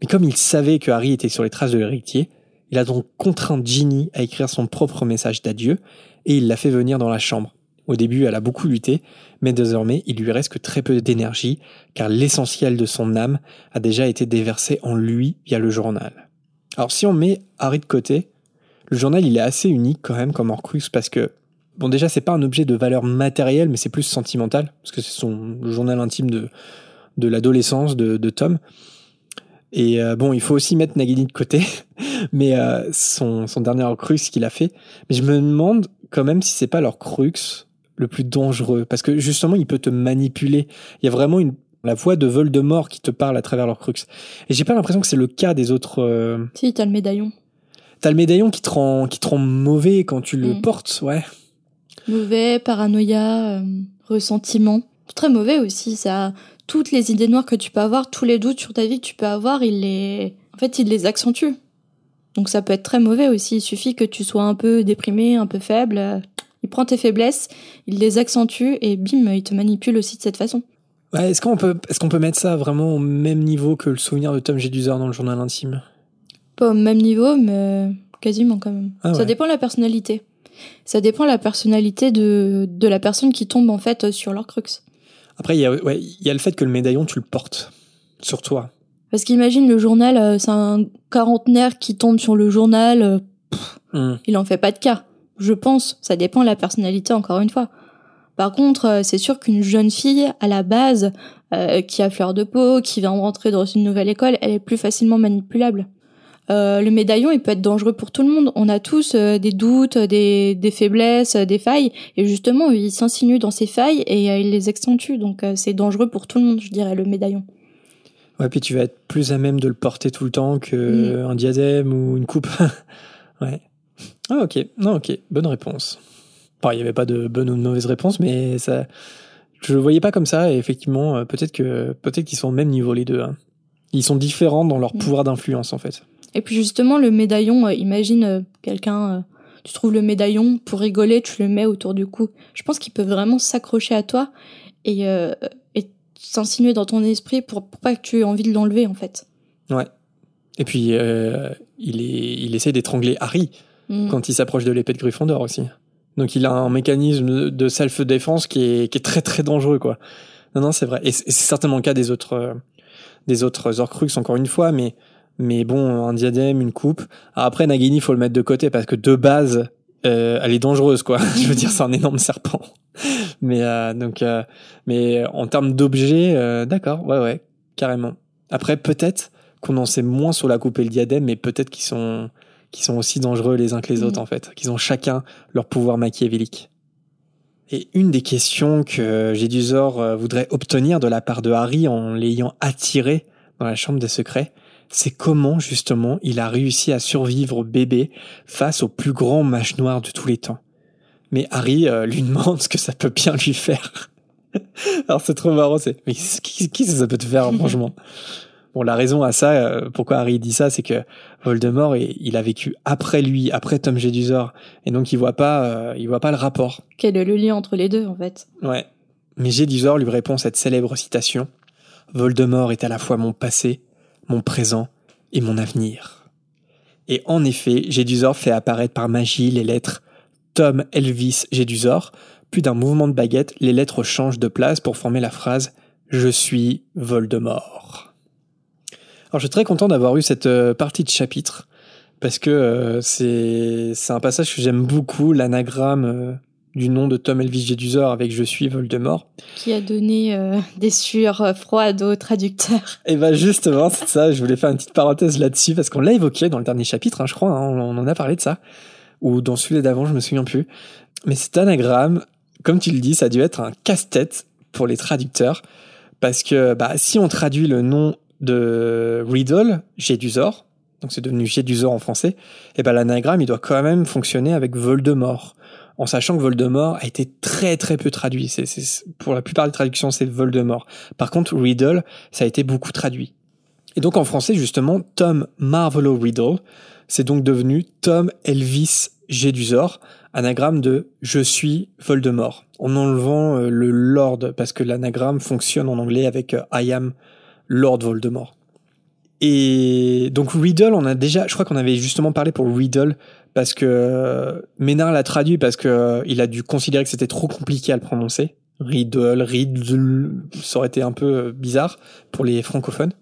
Mais comme il savait que Harry était sur les traces de l'héritier, il a donc contraint Ginny à écrire son propre message d'adieu et il l'a fait venir dans la chambre. Au début, elle a beaucoup lutté, mais désormais, il lui reste que très peu d'énergie, car l'essentiel de son âme a déjà été déversé en lui via le journal. Alors si on met Harry de côté, le journal il est assez unique quand même comme Horcrux parce que bon déjà c'est pas un objet de valeur matérielle mais c'est plus sentimental parce que c'est son journal intime de de l'adolescence de, de Tom et euh, bon, il faut aussi mettre Nagini de côté, [laughs] mais euh, son, son dernier crux qu'il a fait. Mais je me demande quand même si c'est pas leur crux le plus dangereux, parce que justement, il peut te manipuler. Il y a vraiment une la voix de Voldemort qui te parle à travers leur crux. Et j'ai pas l'impression que c'est le cas des autres. Euh... Si, t'as le médaillon. T'as le médaillon qui te rend qui te rend mauvais quand tu le Mm. portes, ouais. Mauvais, paranoïa, ressentiment. Très mauvais aussi, ça. Toutes les idées noires que tu peux avoir, tous les doutes sur ta vie que tu peux avoir, il les, en fait, il les accentue. Donc ça peut être très mauvais aussi. Il suffit que tu sois un peu déprimé, un peu faible. Il prend tes faiblesses, il les accentue et bim, il te manipule aussi de cette façon. Ouais, est-ce qu'on peut est-ce qu'on peut mettre ça vraiment au même niveau que le souvenir de Tom Jedusor dans le journal intime? Pas au même niveau, mais quasiment quand même. Ah Ça dépend de la personnalité. Ça dépend de la personnalité de, de la personne qui tombe en fait sur leur crux. Après, il y a ouais, il y a le fait que le médaillon tu le portes sur toi. Parce qu'imagine le journal, euh, c'est un quarantenaire qui tombe sur le journal, euh, Hum. il en fait pas de cas. Je pense, ça dépend de la personnalité encore une fois. Par contre, euh, c'est sûr qu'une jeune fille, à la base, euh, qui a fleur de peau, qui vient rentrer dans une nouvelle école, elle est plus facilement manipulable. Euh, le médaillon, il peut être dangereux pour tout le monde. On a tous euh, des doutes, des, des faiblesses, euh, des failles, et justement, il s'insinue dans ces failles et euh, il les accentue. Donc, euh, c'est dangereux pour tout le monde, je dirais, le médaillon. Ouais, puis tu vas être plus à même de le porter tout le temps que Mm. diadème ou une coupe. [laughs] ouais. Ah ok, non ok, bonne réponse. Enfin, il n'y avait pas de bonne ou de mauvaise réponse, mais ça, je le voyais pas comme ça. Et effectivement, euh, peut-être que peut-être qu'ils sont au même niveau les deux. hein. Ils sont différents dans leur Mm. pouvoir d'influence en fait. Et puis justement, le médaillon, euh, imagine euh, quelqu'un, euh, tu trouves le médaillon, pour rigoler, tu le mets autour du cou. Je pense qu'il peut vraiment s'accrocher à toi et, euh, et s'insinuer dans ton esprit pour, pour pas que tu aies envie de l'enlever, en fait. Ouais. Et puis euh, il est, il essaie d'étrangler Harry Mm. quand il s'approche de l'épée de Gryffondor aussi. Donc il a un mécanisme de- self-défense qui est, qui est très très dangereux quoi. Non non c'est vrai et c'est certainement le cas des autres des autres encore une fois mais mais bon un diadème une coupe. Alors après Nagini faut le mettre de côté parce que de base euh, elle est dangereuse quoi. [laughs] Je veux dire c'est un énorme serpent. Mais euh, donc euh, mais en termes d'objets euh, d'accord ouais ouais carrément. Après peut-être qu'on en sait moins sur la coupe et le diadème mais peut-être qu'ils sont qui sont aussi dangereux les uns que les Mhm. autres en fait, qu'ils ont chacun leur pouvoir machiavélique. Et une des questions que Jedusor euh, voudrait obtenir de la part de Harry en l'ayant attiré dans la chambre des secrets, c'est comment justement il a réussi à survivre bébé face au plus grand mage noir de tous les temps? Mais Harry euh, lui [laughs] demande ce que ça peut bien lui faire. [laughs] Alors c'est trop marrant, c'est mais qui, que ça peut te faire [laughs] franchement? Bon, la raison à ça, euh, pourquoi Harry dit ça, c'est que Voldemort, il il a vécu après lui, après Tom Jedusor, et donc il voit pas, euh, il voit pas le rapport. Quel est le lien entre les deux, en fait? Ouais. Mais Jedusor lui répond cette célèbre citation Voldemort est à la fois mon passé, mon présent et mon avenir. Et en effet, Jedusor fait apparaître par magie les lettres Tom Elvis Jedusor. Puis d'un mouvement de baguette, les lettres changent de place pour former la phrase Je suis Voldemort. Alors je suis très content d'avoir eu cette euh, partie de chapitre parce que euh, c'est c'est un passage que j'aime beaucoup, l'anagramme euh, du nom de Tom Elvis Jedusor avec Je suis Voldemort. Qui a donné euh, des sueurs euh, froides aux traducteurs. [laughs] Et ben justement, c'est ça, je voulais faire une petite parenthèse là-dessus parce qu'on l'a évoqué dans le dernier chapitre, hein, je crois, hein, on, en a parlé de ça, ou dans celui d'avant, je me souviens plus. Mais cet anagramme, comme tu le dis, ça a dû être un casse-tête pour les traducteurs parce que bah, si on traduit le nom de Riddle, Gédusor, donc c'est devenu Gédusor en français, et ben l'anagramme il doit quand même fonctionner avec Voldemort, en sachant que Voldemort a été très très peu traduit. C'est, pour la plupart des traductions c'est Voldemort. Par contre Riddle, ça a été beaucoup traduit. Et donc en français justement, Tom Marvolo Riddle, c'est donc devenu Tom Elvis Gédusor, anagramme de Je suis Voldemort, en enlevant euh, le Lord, parce que l'anagramme fonctionne en anglais avec euh, I am Lord Voldemort. Et donc Riddle, on a déjà, je crois qu'on avait justement parlé pour Riddle, parce que euh, Ménard l'a traduit parce que il a dû considérer que c'était trop compliqué à le prononcer. Riddle, Riddle, ça aurait été un peu bizarre pour les francophones.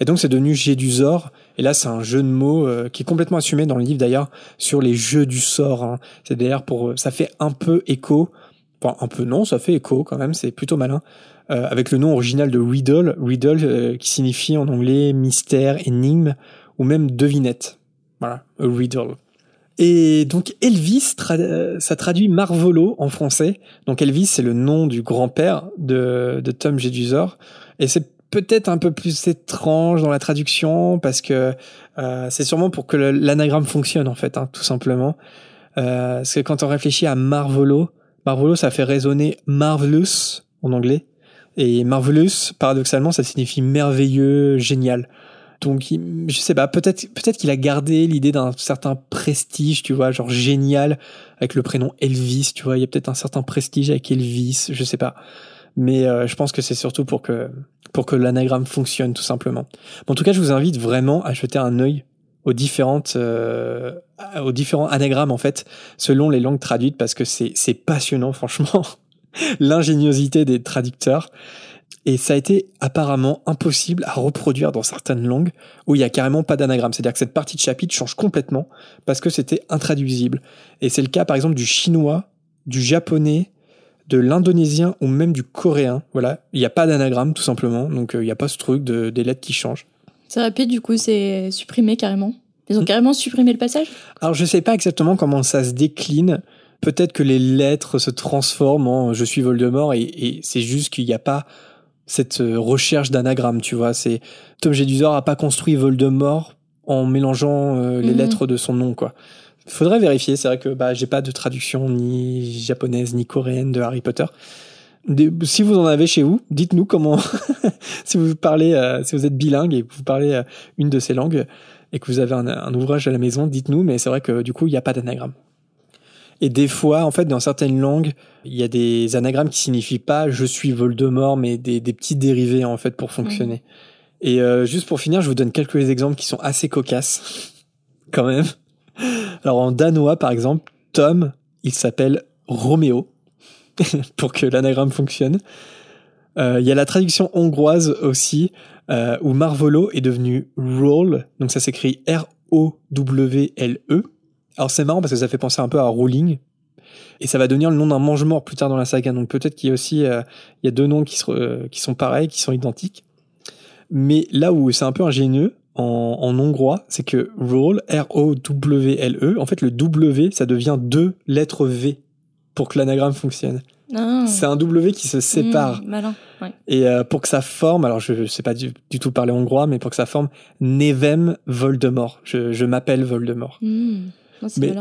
Et donc c'est devenu G du Zor. Et là c'est un jeu de mots euh, qui est complètement assumé dans le livre d'ailleurs sur les jeux du sort. Hein. C'est d'ailleurs pour ça fait un peu écho, enfin un peu non, ça fait écho quand même. C'est plutôt malin euh, avec le nom original de Riddle, Riddle euh, qui signifie en anglais mystère, énigme ou même devinette. Voilà, a riddle. Et donc Elvis, ça traduit Marvolo en français. Donc Elvis, c'est le nom du grand-père de, de Tom Jedusor. Et c'est peut-être un peu plus étrange dans la traduction parce que euh, c'est sûrement pour que l'anagramme fonctionne en fait, hein, tout simplement. Euh, parce que quand on réfléchit à Marvolo, Marvolo ça fait résonner marvelous en anglais et marvelous paradoxalement ça signifie merveilleux, génial. Donc je sais pas, peut-être peut-être qu'il a gardé l'idée d'un certain prestige, tu vois, genre génial avec le prénom Elvis, tu vois, il y a peut-être un certain prestige avec Elvis, je sais pas. Mais euh, je pense que c'est surtout pour que pour que l'anagramme fonctionne tout simplement. en tout cas, je vous invite vraiment à jeter un œil aux différentes euh, aux différents anagrammes en fait selon les langues traduites parce que c'est c'est passionnant [laughs] franchement l'ingéniosité des traducteurs et ça a été apparemment impossible à reproduire dans certaines langues où il y a carrément pas d'anagramme. C'est-à-dire que cette partie de chapitre change complètement parce que c'était intraduisible. Et c'est le cas par exemple du chinois, du japonais, de l'indonésien ou même du coréen. Voilà, il n'y a pas d'anagramme tout simplement, donc euh, il n'y a pas ce truc de, des lettres qui changent. C'est rapide, du coup, c'est supprimé carrément. Ils ont carrément supprimé le passage? Alors je sais pas exactement comment ça se décline. Peut-être que les lettres se transforment en je suis Voldemort et, et c'est juste qu'il n'y a pas cette euh, recherche d'anagramme, tu vois. C'est Tom Jedusor a pas construit Voldemort en mélangeant euh, les hmm. lettres de son nom, quoi. Faudrait vérifier. C'est vrai que bah, j'ai pas de traduction ni japonaise ni coréenne de Harry Potter. si vous en avez chez vous, dites-nous comment. [laughs] si vous parlez, euh, si vous êtes bilingue et que vous parlez euh, une de ces langues et que vous avez un, ouvrage à la maison, dites-nous. Mais c'est vrai que du coup, il n'y a pas d'anagramme. Et des fois, en fait, dans certaines langues, il y a des anagrammes qui signifient pas "je suis Voldemort", mais des, des petits dérivés en fait pour fonctionner. Et euh, juste pour finir, je vous donne quelques exemples qui sont assez cocasses, [laughs] quand même. Alors en danois, par exemple, Tom, il s'appelle Roméo, [laughs] pour que l'anagramme fonctionne. Euh, il y a la traduction hongroise aussi, euh, où Marvolo est devenu Roll, donc ça s'écrit R-O-W-L-E. Alors c'est marrant parce que ça fait penser un peu à Rolling, et ça va devenir le nom d'un mange-mort plus tard dans la saga. Donc peut-être qu'il y a aussi euh, il y a deux noms qui, qui sont pareils, qui sont identiques. Mais là où c'est un peu ingénieux, en, hongrois, c'est que roll, R-O-W-L-E, en fait, le W, ça devient deux lettres V pour que l'anagramme fonctionne. Ah. C'est un W qui se sépare. Mmh, malin, Et euh, pour que ça forme, alors je ne sais pas du, tout parler hongrois, mais pour que ça forme Nevem Voldemort. Je, je m'appelle Voldemort. Mmh. Mais,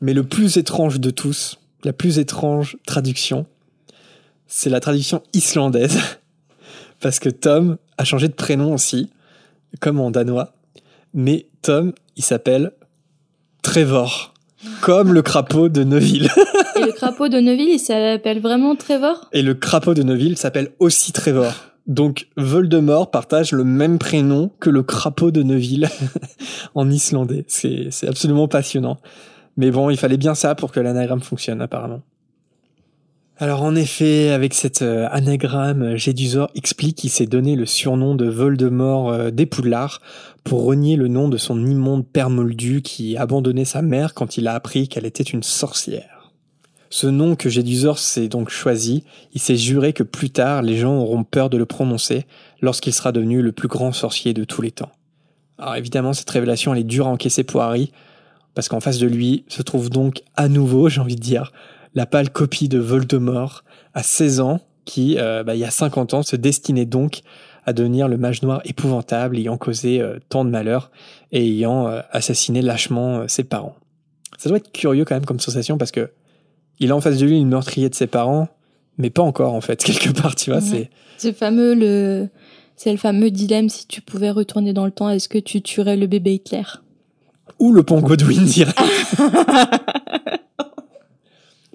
mais le plus étrange de tous, la plus étrange traduction, c'est la traduction islandaise. [laughs] Parce que Tom a changé de prénom aussi comme en danois. Mais Tom, il s'appelle Trevor, comme le crapaud de Neuville. [laughs] Et le crapaud de Neuville, il s'appelle vraiment Trevor? Et le crapaud de Neuville s'appelle aussi Trevor. Donc Voldemort partage le même prénom que le crapaud de Neuville [laughs] en islandais. C'est absolument passionnant. Mais bon, il fallait bien ça pour que l'anagramme fonctionne apparemment. Alors en effet, avec cet euh, anagramme, Gédusor explique qu'il s'est donné le surnom de Voldemort euh, des Poudlard pour renier le nom de son immonde père moldu qui abandonnait sa mère quand il a appris qu'elle était une sorcière. Ce nom que Gédusor s'est donc choisi, il s'est juré que plus tard les gens auront peur de le prononcer lorsqu'il sera devenu le plus grand sorcier de tous les temps. Alors évidemment, cette révélation elle est dure à encaisser pour Harry, parce qu'en face de lui se trouve donc à nouveau, [laughs] j'ai envie de dire, la pâle copie de Voldemort à 16 ans, qui, euh, bah, il y a 50 ans, se destinait donc à devenir le mage noir épouvantable ayant causé euh, tant de malheur et ayant euh, assassiné lâchement ses parents. Ça doit être curieux quand même comme sensation parce que il a en face de lui le meurtrier de ses parents, mais pas encore en fait, [laughs] quelque part, tu vois. Ouais. C'est fameux le, c'est le fameux dilemme si tu pouvais retourner dans le temps, est-ce que tu tuerais le bébé Hitler? Ou le pont Godwin direct. [laughs] [laughs]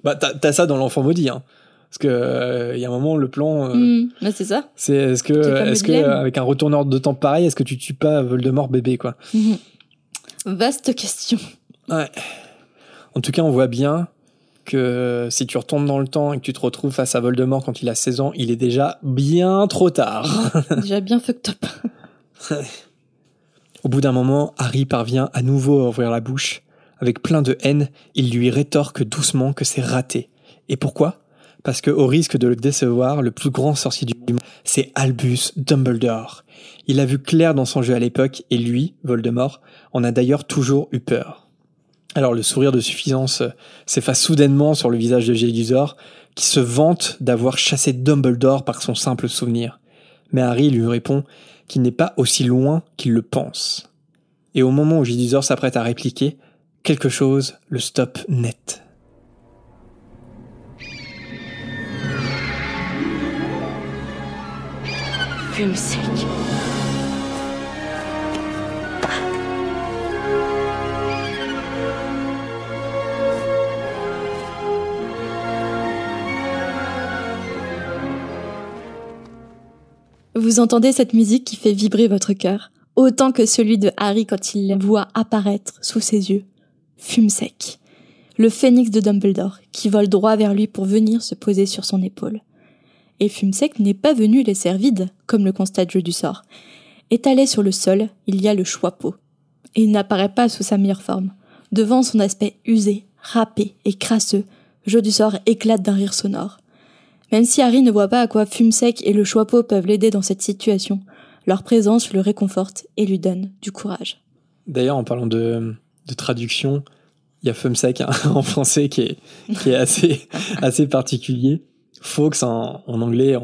bah, t'as ça dans l'enfant maudit, hein. Parce que euh, il y a un moment, le plan, euh, Hmm, bah, c'est ça. c'est est-ce que, est-ce que avec un retourneur de temps pareil, est-ce que tu tues pas Voldemort bébé, quoi? Vaste question. Ouais. En tout cas, on voit bien que si tu retournes dans le temps et que tu te retrouves face à Voldemort quand il a 16 ans, il est déjà bien trop tard. [laughs] Déjà bien fucked up. Au bout d'un moment, Harry parvient à nouveau à ouvrir la bouche. Avec plein de haine, il lui rétorque doucement que c'est raté. Et pourquoi? Parce que, au risque de le décevoir, le plus grand sorcier du monde, c'est Albus Dumbledore. Il a vu clair dans son jeu à l'époque, et lui, Voldemort, en a d'ailleurs toujours eu peur. Alors le sourire de suffisance euh, s'efface soudainement sur le visage de Gélisor, qui se vante d'avoir chassé Dumbledore par son simple souvenir. Mais Harry lui répond qu'il n'est pas aussi loin qu'il le pense. Et au moment où Gélisor s'apprête à répliquer, quelque chose le stoppe net. Vous entendez cette musique qui fait vibrer votre cœur, autant que celui de Harry quand il voit apparaître sous ses yeux. Fume sec. Le phénix de Dumbledore, qui vole droit vers lui pour venir se poser sur son épaule. Et Fumsec n'est pas venu les serres vides, comme le constate Jeu du sort. Étalé sur le sol, il y a le choix-peau. Et il n'apparaît pas sous sa meilleure forme. Devant son aspect usé, râpé et crasseux, Jeu du sort éclate d'un rire sonore. Même si Harry ne voit pas à quoi Fumsec et le choix-peau peuvent l'aider dans cette situation, leur présence le réconforte et lui donne du courage. D'ailleurs, en parlant de, de traduction, il y a Fumsec hein, [laughs] en français qui est, qui est assez, [laughs] assez particulier. Fawkes en, en anglais,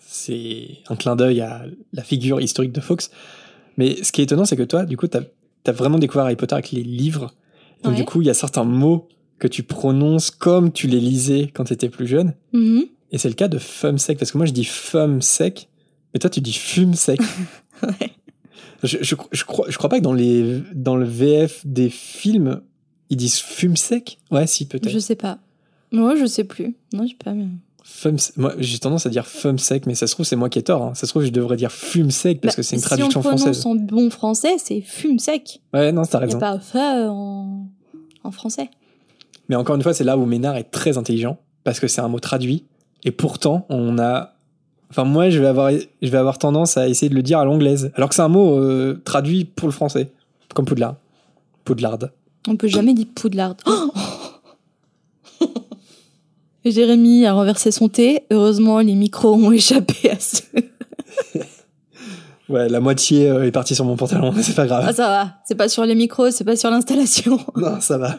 c'est un clin d'œil à la figure historique de Fawkes. Mais ce qui est étonnant, c'est que toi, du coup, tu as, vraiment découvert Harry Potter avec les livres. Donc, Ouais. du coup, il y a certains mots que tu prononces comme tu les lisais quand tu étais plus jeune. Mhm. Et c'est le cas de Fumsec, parce que moi, je dis Fumsec, mais toi, tu dis Fume sec. [laughs] Ouais. Je, je, je crois, je crois pas que dans, les, dans le VF des films, ils disent fume sec Ouais, si, peut-être. Je sais pas. Moi, je sais plus. Non, j'ai pas. Fum Moi, j'ai tendance à dire fume sec, mais ça se trouve, c'est moi qui ai tort. hein. Ça se trouve, je devrais dire fume sec parce Bah, que c'est une si traduction on prononce française. en bon français, c'est fume sec. Ouais, non, t'as Il n'y raison. a pas fa en, en français. Mais encore une fois, c'est là où Ménard est très intelligent parce que c'est un mot traduit. Et pourtant, on a. Enfin, moi, je vais avoir, je vais avoir tendance à essayer de le dire à l'anglaise. Alors que c'est un mot euh, traduit pour le français. Comme Poudlard. Poudlard. On peut jamais dire poudlard. Oh [gasps] Jérémy a renversé son thé. Heureusement, les micros ont échappé à ce. [laughs] Ouais, la moitié euh, est partie sur mon pantalon, mais c'est pas grave. Ah, ça va. C'est pas sur les micros, c'est pas sur l'installation. Non, ça va.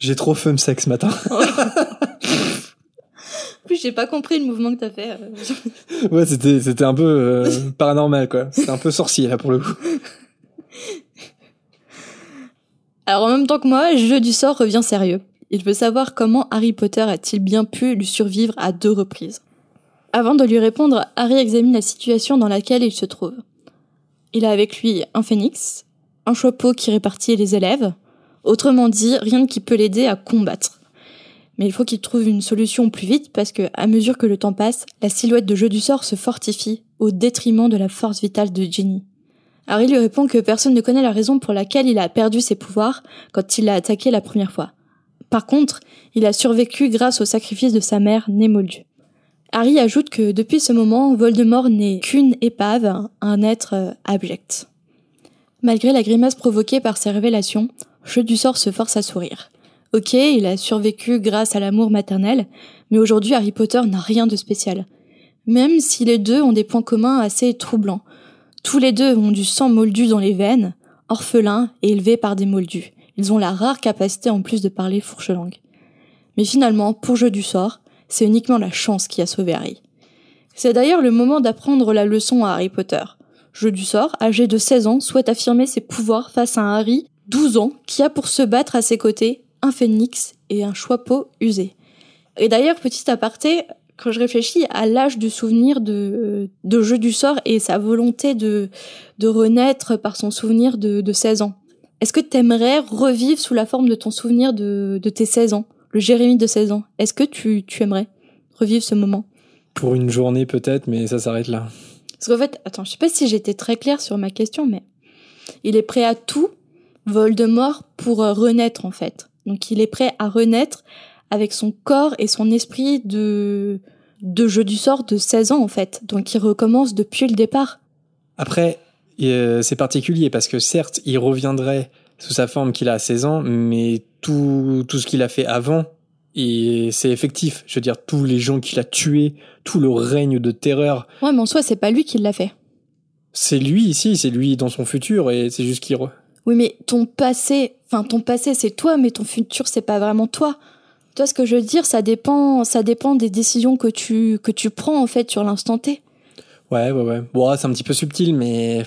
J'ai trop fum sec ce matin. [laughs] Plus, j'ai pas compris le mouvement que t'as fait. euh. [laughs] Ouais, c'était, c'était un peu euh, paranormal, quoi. C'était un peu sorcier, là, pour le coup. [laughs] Alors, en même temps que moi, Jeu du sort revient sérieux. Il veut savoir comment Harry Potter a-t-il bien pu lui survivre à deux reprises. Avant de lui répondre, Harry examine la situation dans laquelle il se trouve. Il a avec lui un phénix, un chapeau qui répartit les élèves, autrement dit, rien qui peut l'aider à combattre. Mais il faut qu'il trouve une solution plus vite parce que, à mesure que le temps passe, la silhouette de jeu du sort se fortifie au détriment de la force vitale de Ginny. Harry lui répond que personne ne connaît la raison pour laquelle il a perdu ses pouvoirs quand il l'a attaqué la première fois. Par contre, il a survécu grâce au sacrifice de sa mère, Némoldu. Harry ajoute que depuis ce moment, Voldemort n'est qu'une épave, un être euh, abject. Malgré la grimace provoquée par ces révélations, Jeu du sort se force à sourire. Ok, il a survécu grâce à l'amour maternel, mais aujourd'hui Harry Potter n'a rien de spécial. Même si les deux ont des points communs assez troublants. Tous les deux ont du sang moldu dans les veines, orphelins et élevés par des moldus. Ils ont la rare capacité en plus de parler fourche-langue. Mais finalement, pour jeu du sort, c'est uniquement la chance qui a sauvé Harry. C'est d'ailleurs le moment d'apprendre la leçon à Harry Potter. Jeu du sort, âgé de 16 ans, souhaite affirmer ses pouvoirs face à un Harry, 12 ans, qui a pour se battre à ses côtés un phénix et un choix-peau usé. Et d'ailleurs, petit aparté, quand je réfléchis à l'âge du souvenir de, de jeu du sort et sa volonté de, de renaître par son souvenir de, de 16 ans, est-ce que t'aimerais revivre sous la forme de ton souvenir de, de tes 16 ans, le Jérémy de 16 ans? Est-ce que tu, tu aimerais revivre ce moment? Pour une journée peut-être, mais ça s'arrête là. Parce qu'en fait, attends, je sais pas si j'étais très claire sur ma question, mais il est prêt à tout, Voldemort, pour euh, renaître en fait. Donc il est prêt à renaître avec son corps et son esprit de, de jeu du sort de 16 ans en fait. Donc il recommence depuis le départ. Après, euh, c'est particulier parce que certes, il reviendrait sous sa forme qu'il a à 16 ans, mais tout, tout ce qu'il a fait avant, et c'est effectif. Je veux dire, tous les gens qu'il a tués, tout le règne de terreur. Ouais, mais en soi, c'est pas lui qui l'a fait. C'est lui ici, c'est lui dans son futur, et c'est juste qu'il... Re... Oui, mais ton passé, enfin ton passé c'est toi, mais ton futur c'est pas vraiment toi. Toi, ce que je veux dire, ça dépend, ça dépend des décisions que tu que tu prends en fait sur l'instant T. Ouais, ouais, ouais. Bon, c'est un petit peu subtil, mais.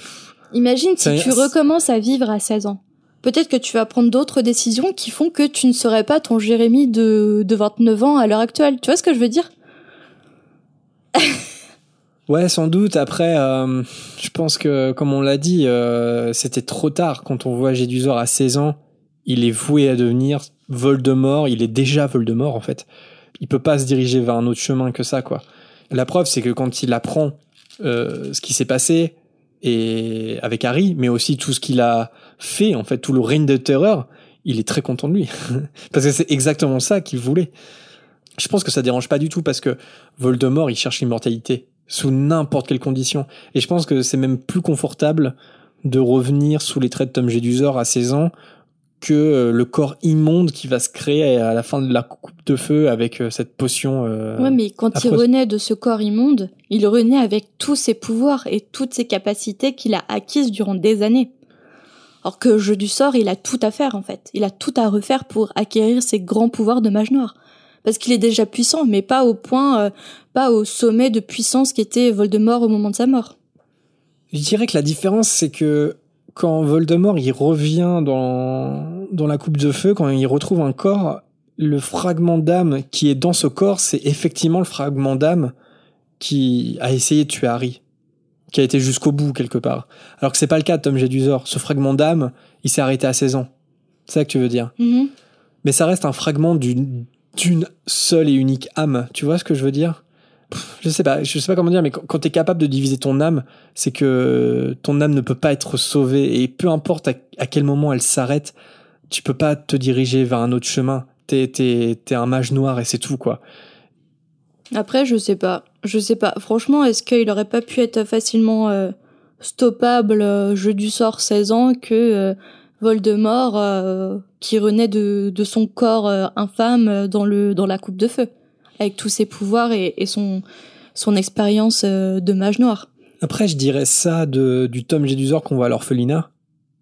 Imagine si tu recommences à vivre à 16 ans. Peut-être que tu vas prendre d'autres décisions qui font que tu ne serais pas ton Jérémy de, de 29 ans à l'heure actuelle. Tu vois ce que je veux dire? [laughs] Ouais, sans doute. Après, euh, je pense que, comme on l'a dit, euh, c'était trop tard. Quand on voit Gédusor à 16 ans, il est voué à devenir Voldemort. Il est déjà Voldemort, en fait. Il peut pas se diriger vers un autre chemin que ça, quoi. La preuve, c'est que quand il apprend euh, ce qui s'est passé et avec Harry, mais aussi tout ce qu'il a fait, en fait, tout le règne de terreur, il est très content de lui. [laughs] parce que c'est exactement ça qu'il voulait. Je pense que ça dérange pas du tout parce que Voldemort, il cherche l'immortalité sous n'importe quelle condition. Et je pense que c'est même plus confortable de revenir sous les traits de Tom Jedusor à 16 ans que euh, le corps immonde qui va se créer à la fin de la coupe de feu avec euh, cette potion. Euh, ouais, mais quand il renaît de ce corps immonde, il renaît avec tous ses pouvoirs et toutes ses capacités qu'il a acquises durant des années. Alors que jeu du sort, il a tout à faire en fait. Il a tout à refaire pour acquérir ses grands pouvoirs de mage noir. Parce qu'il est déjà puissant, mais pas au point, euh, pas au sommet de puissance qu'était Voldemort au moment de sa mort. Je dirais que la différence, c'est que quand Voldemort il revient dans, dans la coupe de feu, quand il retrouve un corps, le fragment d'âme qui est dans ce corps, c'est effectivement le fragment d'âme qui a essayé de tuer Harry, qui a été jusqu'au bout quelque part. Alors que c'est pas le cas de Tom Jedusor. Ce fragment d'âme, il s'est arrêté à 16 ans. C'est ça que tu veux dire. Mhm. Mais ça reste un fragment d'une d'une seule et unique âme. Tu vois ce que je veux dire? Je sais pas, je sais pas comment dire, mais quand, quand t'es capable de diviser ton âme, c'est que ton âme ne peut pas être sauvée et peu importe à, quel moment elle s'arrête, tu peux pas te diriger vers un autre chemin. T'es t'es un mage noir et c'est tout quoi. Après, je sais pas. Je sais pas. Franchement, est-ce qu'il aurait pas pu être facilement euh, stoppable euh, jeu du sort 16 ans que euh, Voldemort euh, qui renaît de, de son corps euh, infâme dans le dans la coupe de feu avec tous ses pouvoirs et, et son son expérience euh, de mage noir. Après, je dirais ça de, du Tom Jedusor qu'on voit à l'orphelinat,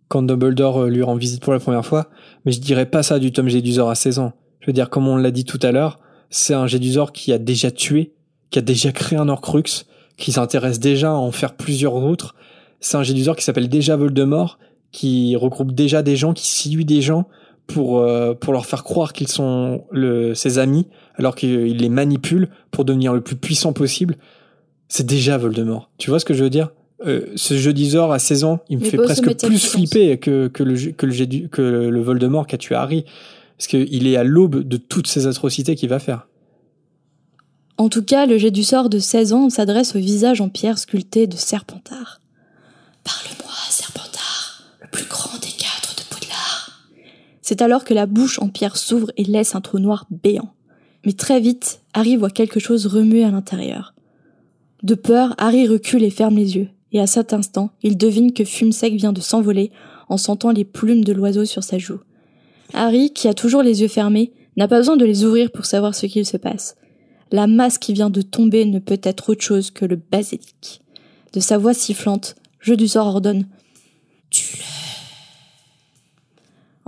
quand Dumbledore euh, lui rend visite pour la première fois, mais je dirais pas ça du Tom Jedusor à 16 ans. Je veux dire, comme on l'a dit tout à l'heure, c'est un Jedusor qui a déjà tué, qui a déjà créé un Horcrux, qui s'intéresse déjà à en faire plusieurs autres. C'est un Jedusor qui s'appelle déjà Voldemort, qui regroupe déjà des gens, qui séduit des gens pour, euh, pour leur faire croire qu'ils sont le, ses amis, alors qu'il les manipule pour devenir le plus puissant possible. C'est déjà Voldemort. Tu vois ce que je veux dire? Euh, Ce jeu d'Isor à 16 ans, il me Mais fait presque plus flipper que, que, le, que, le, que le Voldemort qui a tué Harry. Parce qu'il est à l'aube de toutes ces atrocités qu'il va faire. En tout cas, le jet du sort de 16 ans s'adresse au visage en pierre sculpté de Serpentard. Parle-moi, plus grand des quatre de Poudlard. C'est alors que la bouche en pierre s'ouvre et laisse un trou noir béant. Mais très vite, Harry voit quelque chose remuer à l'intérieur. De peur, Harry recule et ferme les yeux, et à cet instant, il devine que Fume Sec vient de s'envoler en sentant les plumes de l'oiseau sur sa joue. Harry, qui a toujours les yeux fermés, n'a pas besoin de les ouvrir pour savoir ce qu'il se passe. La masse qui vient de tomber ne peut être autre chose que le basilic. De sa voix sifflante, Jeu du sort ordonne.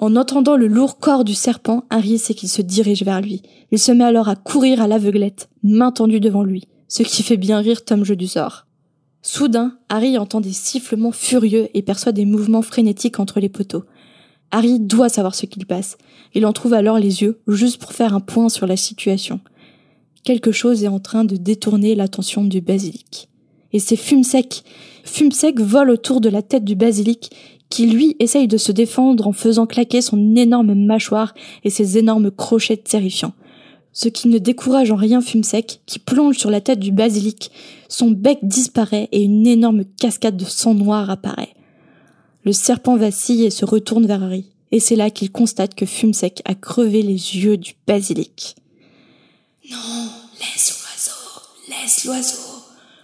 En entendant le lourd corps du serpent, Harry sait qu'il se dirige vers lui. Il se met alors à courir à l'aveuglette, main tendue devant lui, ce qui fait bien rire Tom Jeu du sort. Soudain, Harry entend des sifflements furieux et perçoit des mouvements frénétiques entre les poteaux. Harry doit savoir ce qu'il passe. Il en trouve alors les yeux, juste pour faire un point sur la situation. Quelque chose est en train de détourner l'attention du basilic. Et c'est Fumsec. Fumsec vole autour de la tête du basilic, qui lui essaye de se défendre en faisant claquer son énorme mâchoire et ses énormes crochets terrifiants ce qui ne décourage en rien Fumsec, qui plonge sur la tête du basilic. Son bec disparaît et une énorme cascade de sang noir apparaît. Le serpent vacille et se retourne vers Harry, et c'est là qu'il constate que Fumsec a crevé les yeux du basilic. Non, laisse l'oiseau, laisse l'oiseau.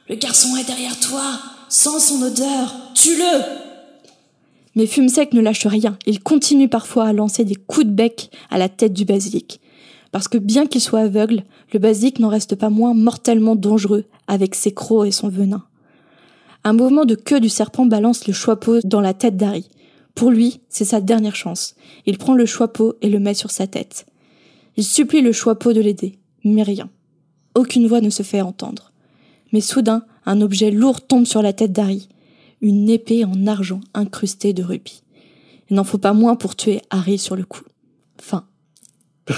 Le garçon est derrière toi, sens son odeur, tue-le Mais Fumsec ne lâche rien, il continue parfois à lancer des coups de bec à la tête du basilic parce que bien qu'il soit aveugle, le basique n'en reste pas moins mortellement dangereux avec ses crocs et son venin. Un mouvement de queue du serpent balance le choix-peau dans la tête d'Harry. Pour lui, c'est sa dernière chance. Il prend le choix-peau et le met sur sa tête. Il supplie le choix-peau de l'aider, mais rien. Aucune voix ne se fait entendre. Mais soudain, un objet lourd tombe sur la tête d'Harry. Une épée en argent incrustée de rubis. Il n'en faut pas moins pour tuer Harry sur le coup. Fin. [laughs]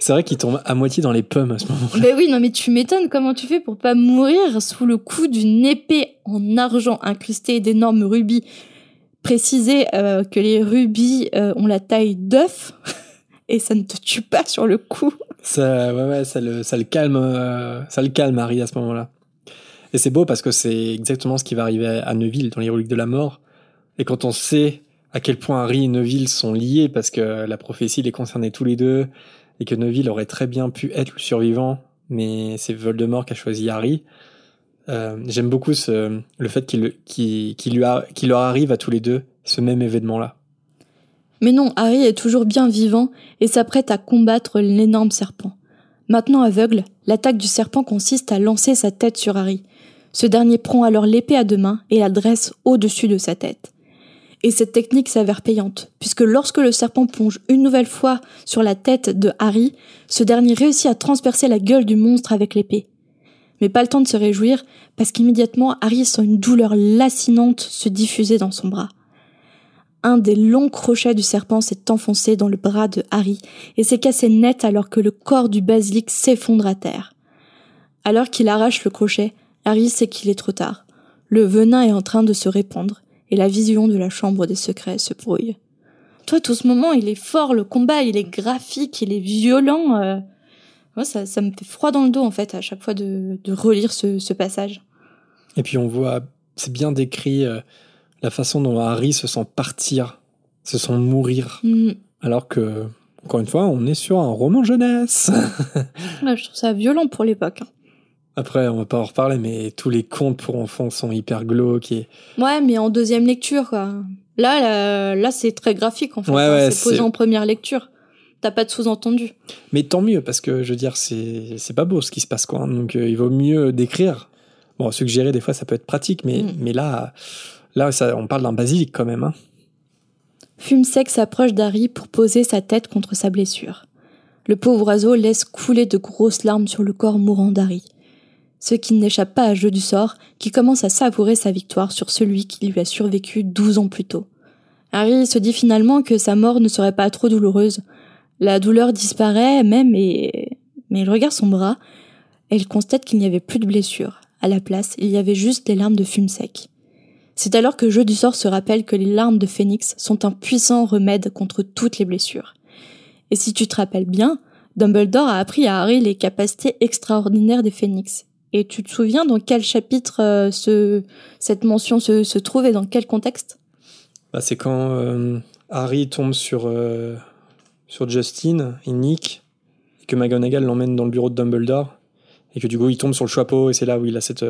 c'est vrai qu'il tombe à moitié dans les pommes à ce moment-là. Ben oui, non mais tu m'étonnes comment tu fais pour pas mourir sous le coup d'une épée en argent incrustée d'énormes rubis? Préciser euh, que les rubis euh, ont la taille d'œuf [laughs] et ça ne te tue pas sur le coup. Ça, ouais, ouais, ça le, ça le calme, euh, ça le calme Harry à ce moment-là. Et c'est beau parce que c'est exactement ce qui va arriver à Neuville dans les reliques de la mort. Et quand on sait à quel point Harry et Neville sont liés parce que la prophétie les concernait tous les deux et que Neville aurait très bien pu être le survivant, mais c'est Voldemort qui a choisi Harry. Euh, J'aime beaucoup le fait qu'il leur arrive à tous les deux ce même événement-là. Mais non, Harry est toujours bien vivant et s'apprête à combattre l'énorme serpent. Maintenant aveugle, l'attaque du serpent consiste à lancer sa tête sur Harry. Ce dernier prend alors l'épée à deux mains et la dresse au-dessus de sa tête. Et cette technique s'avère payante, puisque lorsque le serpent plonge une nouvelle fois sur la tête de Harry, ce dernier réussit à transpercer la gueule du monstre avec l'épée. Mais pas le temps de se réjouir, parce qu'immédiatement Harry sent une douleur lacinante se diffuser dans son bras. Un des longs crochets du serpent s'est enfoncé dans le bras de Harry et s'est cassé net alors que le corps du basilic s'effondre à terre. Alors qu'il arrache le crochet, Harry sait qu'il est trop tard. Le venin est en train de se répandre et la vision de la chambre des secrets se brouille. Toi, tout ce moment, il est fort, le combat, il est graphique, il est violent. Euh... Ouais, ça, ça, me fait froid dans le dos, en fait, à chaque fois de, de relire ce, ce, passage. Et puis on voit, c'est bien décrit euh, la façon dont Harry se sent partir, se sent mourir. Mm. Alors que, encore une fois, on est sur un roman jeunesse. [laughs] ouais, je trouve ça violent pour l'époque. Hein. Après, on va pas en reparler, mais tous les contes pour enfants sont hyper glauques. Et... Ouais, mais en deuxième lecture, quoi. Là, là, là c'est très graphique, en fait. Ouais, ouais, c'est posé en première lecture. T'as pas de sous-entendu. Mais tant mieux, parce que, je veux dire, c'est, c'est pas beau ce qui se passe, quoi. Donc, euh, il vaut mieux décrire. Bon, suggérer, des fois, ça peut être pratique, mais, mm. mais là, là ça, on parle d'un basilic, quand même. Hein. Fumsec s'approche d'Harry pour poser sa tête contre sa blessure. Le pauvre oiseau laisse couler de grosses larmes sur le corps mourant d'Harry ce qui n'échappe pas à jeu du sort, qui commence à savourer sa victoire sur celui qui lui a survécu douze ans plus tôt. Harry se dit finalement que sa mort ne serait pas trop douloureuse. La douleur disparaît même et... mais il regarde son bras et il constate qu'il n'y avait plus de blessure. À la place, il y avait juste les larmes de fume sec. C'est alors que Jeu du sort se rappelle que les larmes de Phénix sont un puissant remède contre toutes les blessures. Et si tu te rappelles bien, Dumbledore a appris à Harry les capacités extraordinaires des phénix. Et tu te souviens dans quel chapitre euh, ce, cette mention se, se, trouve et dans quel contexte? Bah, C'est quand euh, Harry tombe sur, euh, sur Justin et Nick, et que McGonagall l'emmène dans le bureau de Dumbledore, et que du coup il tombe sur le chapeau, et c'est là où il a cette...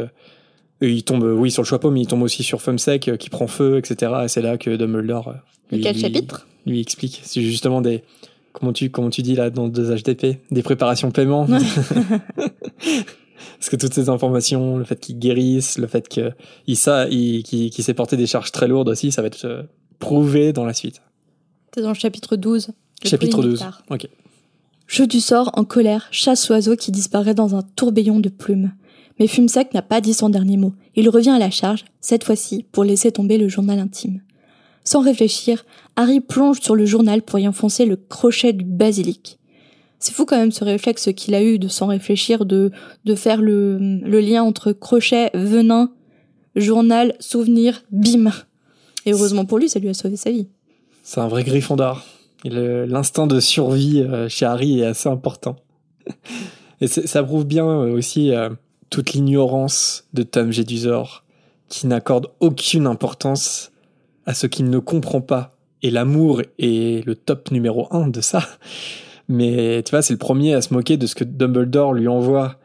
il tombe, oui, sur le chapeau, mais il tombe aussi sur Fumsec qui prend feu, etc. Et c'est là que Dumbledore... Lui, quel chapitre? Lui explique. C'est justement des... Comment tu, comment tu dis là dans deux HDP Des préparations paiement [laughs] [laughs] Parce que toutes ces informations, le fait qu'il guérisse, le fait qu'il il, qu qu s'est porté des charges très lourdes aussi, ça va être euh, prouvé dans la suite. C'est dans le chapitre 12. Le chapitre 12. Ok. Jeu du sort, en colère, chasse l'oiseau qui disparaît dans un tourbillon de plumes. Mais Fumsec n'a pas dit son dernier mot. Il revient à la charge, cette fois-ci, pour laisser tomber le journal intime. Sans réfléchir, Harry plonge sur le journal pour y enfoncer le crochet du basilic. C'est fou quand même ce réflexe qu'il a eu de sans réfléchir, de, de faire le, le lien entre crochet, venin, journal, souvenir, bim. Et heureusement pour lui, ça lui a sauvé sa vie. C'est un vrai griffon d'or. L'instinct de survie euh, chez Harry est assez important. [laughs] Et ça prouve bien euh, aussi euh, toute l'ignorance de Tom Jedusor, qui n'accorde aucune importance à ce qu'il ne comprend pas. Et l'amour est le top numéro un de ça. Mais tu vois, c'est le premier à se moquer de ce que Dumbledore lui envoie.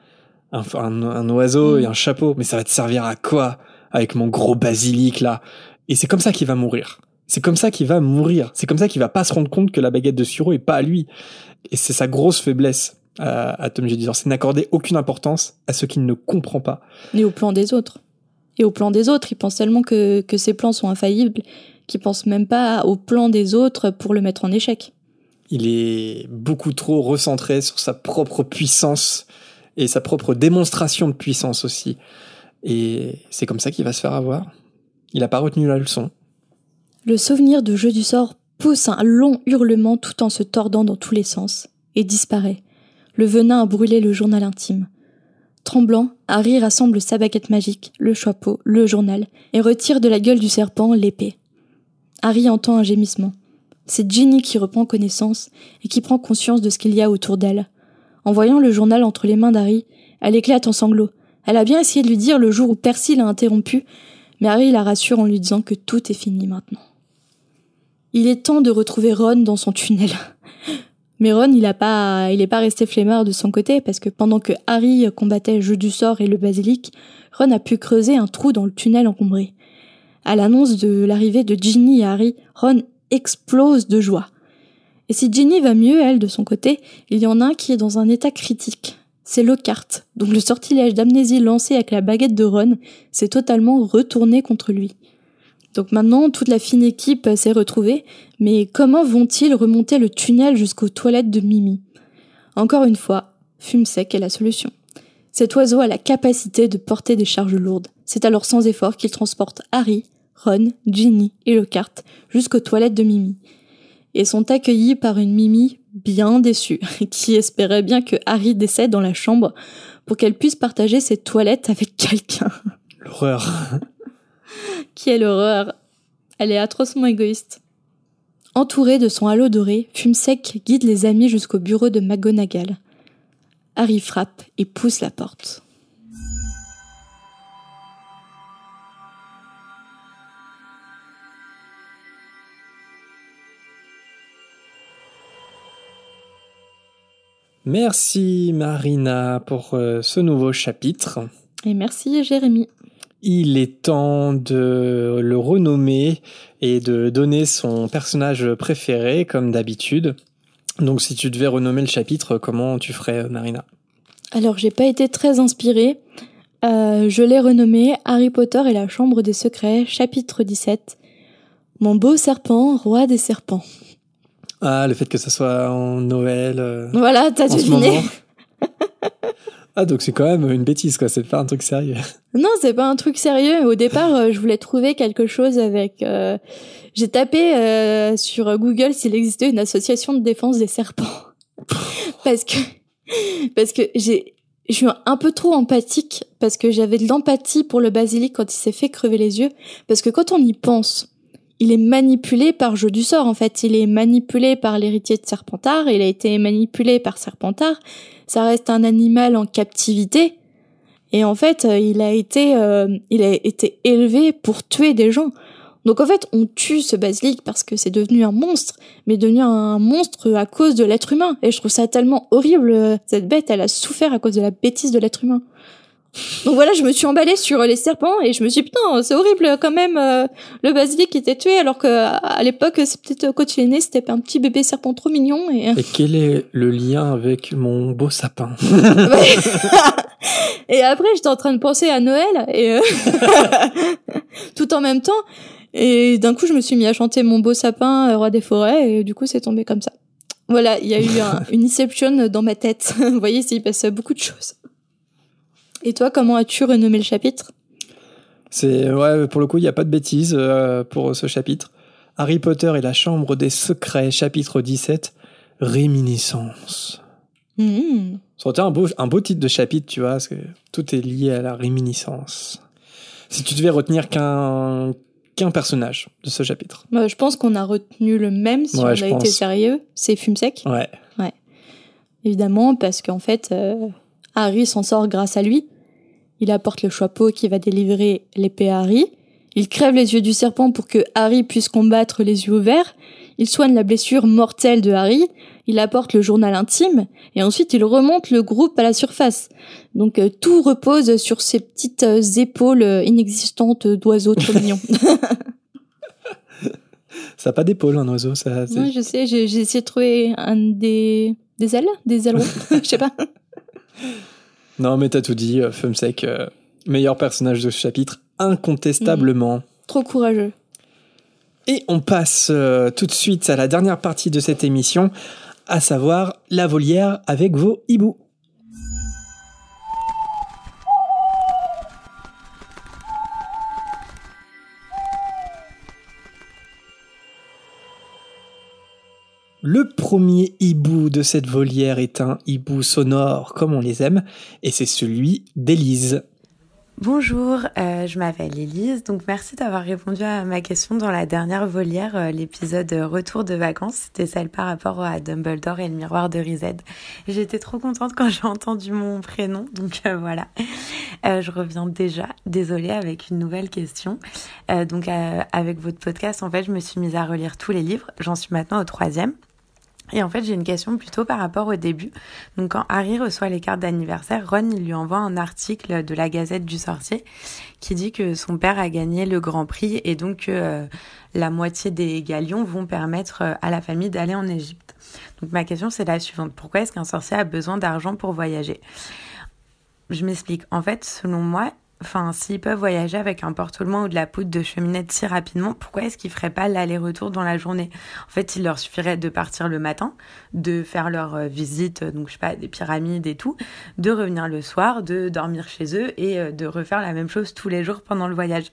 Un, un oiseau et un chapeau. Mais ça va te servir à quoi avec mon gros basilic là? Et c'est comme ça qu'il va mourir. C'est comme ça qu'il va mourir. C'est comme ça qu'il va pas se rendre compte que la baguette de Suro est pas à lui. Et c'est sa grosse faiblesse à, à Tom Jedusor, c'est n'accorder aucune importance à ce qu'il ne comprend pas. Et au plan des autres. Et au plan des autres, il pense tellement que, que ses plans sont infaillibles qu'il pense même pas au plan des autres pour le mettre en échec. Il est beaucoup trop recentré sur sa propre puissance et sa propre démonstration de puissance aussi. Et c'est comme ça qu'il va se faire avoir. Il n'a pas retenu la leçon. Le souvenir de jeu du sort pousse un long hurlement tout en se tordant dans tous les sens et disparaît. Le venin a brûlé le journal intime. Tremblant, Harry rassemble sa baguette magique, le chapeau, le journal, et retire de la gueule du serpent l'épée. Harry entend un gémissement. C'est Ginny qui reprend connaissance et qui prend conscience de ce qu'il y a autour d'elle. En voyant le journal entre les mains d'Harry, elle éclate en sanglots. Elle a bien essayé de lui dire le jour où Percy l'a interrompu, mais Harry la rassure en lui disant que tout est fini maintenant. Il est temps de retrouver Ron dans son tunnel. [laughs] Mais Ron, il a pas, il est pas resté flemmard de son côté parce que pendant que Harry combattait Jeu du sort et le basilic, Ron a pu creuser un trou dans le tunnel encombré. À l'annonce de l'arrivée de Ginny et Harry, Ron explose de joie. Et si Ginny va mieux, elle, de son côté, il y en a un qui est dans un état critique. C'est Lockhart, donc le sortilège d'amnésie lancé avec la baguette de Ron s'est totalement retourné contre lui. Donc maintenant, toute la fine équipe s'est retrouvée, mais comment vont-ils remonter le tunnel jusqu'aux toilettes de Mimi? Encore une fois, fume sec est la solution. Cet oiseau a la capacité de porter des charges lourdes. C'est alors sans effort qu'il transporte Harry, Ron, Ginny et Lockhart jusqu'aux toilettes de Mimi. Et sont accueillis par une Mimi bien déçue, [laughs] qui espérait bien que Harry décède dans la chambre pour qu'elle puisse partager ses toilettes avec [laughs] quelqu'un. L'horreur. [laughs] Quelle horreur Elle est atrocement égoïste. Entouré de son halo doré, Fumsec guide les amis jusqu'au bureau de McGonagall. Harry frappe et pousse la porte. Merci Marina pour euh, ce nouveau chapitre. Et merci Jérémy il est temps de le renommer et de donner son personnage préféré, comme d'habitude. Donc, si tu devais renommer le chapitre, comment tu ferais, Marina? Alors, j'ai pas été très inspirée. Euh, je l'ai renommé Harry Potter et la Chambre des Secrets, chapitre 17. Mon beau serpent, roi des serpents. Ah, le fait que ça soit en Noël. Euh, voilà, t'as deviné. [laughs] Ah, donc c'est quand même une bêtise, quoi. C'est pas un truc sérieux. Non, c'est pas un truc sérieux. Au départ, euh, je voulais trouver quelque chose avec. Euh, j'ai tapé euh, sur Google s'il existait une association de défense des serpents, parce que parce que j'ai je suis un peu trop empathique parce que j'avais de l'empathie pour le basilic quand il s'est fait crever les yeux parce que quand on y pense, il est manipulé par jeu du sort en fait, il est manipulé par l'héritier de Serpentard, il a été manipulé par Serpentard ça reste un animal en captivité. Et en fait, euh, il a été, euh, il a été élevé pour tuer des gens. Donc en fait, on tue ce basilic parce que c'est devenu un monstre, mais devenu un monstre à cause de l'être humain. Et je trouve ça tellement horrible. Cette bête, elle a souffert à cause de la bêtise de l'être humain. Donc voilà, je me suis emballée sur les serpents et je me suis dit, putain, c'est horrible quand même, euh, le basilic qui était tué alors que à l'époque, c'est peut-être quand il est né, c'était un petit bébé serpent trop mignon. Et... et quel est le lien avec mon beau sapin? [laughs] Et après, j'étais en train de penser à Noël et euh, [laughs] tout en même temps. Et d'un coup, je me suis mis à chanter mon beau sapin, euh, roi des forêts, et du coup, c'est tombé comme ça. Voilà, il y a eu un, une inception dans ma tête. [laughs] Vous voyez, il passe beaucoup de choses. Et toi, comment as-tu renommé le chapitre? C'est ouais, pour le coup, il n'y a pas de bêtises euh, pour ce chapitre. Harry Potter et la Chambre des Secrets, chapitre 17, Réminiscence. Mmh. Ça aurait été un beau, un beau titre de chapitre, tu vois, parce que tout est lié à la réminiscence. Si tu devais retenir qu'un qu'un personnage de ce chapitre. Bah, je pense qu'on a retenu le même si Ouais, on a été sérieux. C'est Fumsec, Ouais. évidemment, parce qu'en fait, euh, Harry s'en sort grâce à lui. Il apporte le chapeau qui va délivrer l'épée à Harry. Il crève les yeux du serpent pour que Harry puisse combattre les yeux ouverts. Il soigne la blessure mortelle de Harry. Il apporte le journal intime. Et ensuite, il remonte le groupe à la surface. Donc, euh, tout repose sur ces petites euh, épaules inexistantes d'oiseaux trop mignons. [laughs] Ça n'a pas d'épaule, un oiseau. Ça, Ouais, je sais, j'ai j'ai essayé de trouver un des, des ailes, des ailerons, [laughs] je sais pas. [laughs] Non, mais t'as tout dit. euh, Fumsec, euh, meilleur personnage de ce chapitre, incontestablement. Trop courageux. Et on passe euh, tout de suite à la dernière partie de cette émission, à savoir la volière avec vos hiboux. Le premier hibou de cette volière est un hibou sonore comme on les aime, et c'est celui d'Élise. Bonjour, euh, je m'appelle Elise, donc merci d'avoir répondu à ma question dans la dernière volière, euh, l'épisode Retour de vacances, c'était celle par rapport à Dumbledore et le miroir de Rized. J'étais trop contente quand j'ai entendu mon prénom, donc euh, voilà. Je reviens déjà, désolée, avec une nouvelle question. Donc avec votre podcast, en fait, je me suis mise à relire tous les livres, j'en suis maintenant au troisième. Et en fait, j'ai une question plutôt par rapport au début. Donc, quand Harry reçoit les cartes d'anniversaire, Ron lui envoie un article de la Gazette du Sorcier qui dit que son père a gagné le Grand Prix et donc que euh, la moitié des galions vont permettre euh, à la famille d'aller en Égypte. Donc, ma question c'est la suivante. Pourquoi est-ce qu'un sorcier a besoin d'argent pour voyager? Je m'explique. En fait, selon moi, Enfin, s'ils peuvent voyager avec un porte-loin ou de la poudre de cheminette si rapidement, pourquoi est-ce qu'ils feraient pas l'aller-retour dans la journée? En fait, il leur suffirait de partir le matin, de faire leur euh, visite, euh, donc je sais pas, des pyramides et tout, de revenir le soir, de dormir chez eux et euh, de refaire la même chose tous les jours pendant le voyage.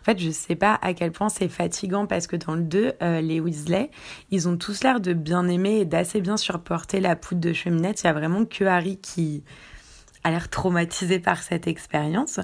En fait, je sais pas à quel point c'est fatigant parce que dans le 2, euh, les Weasley, ils ont tous l'air de bien aimer et d'assez bien supporter la poudre de cheminette. Il y a vraiment que Harry qui a l'air traumatisé par cette expérience.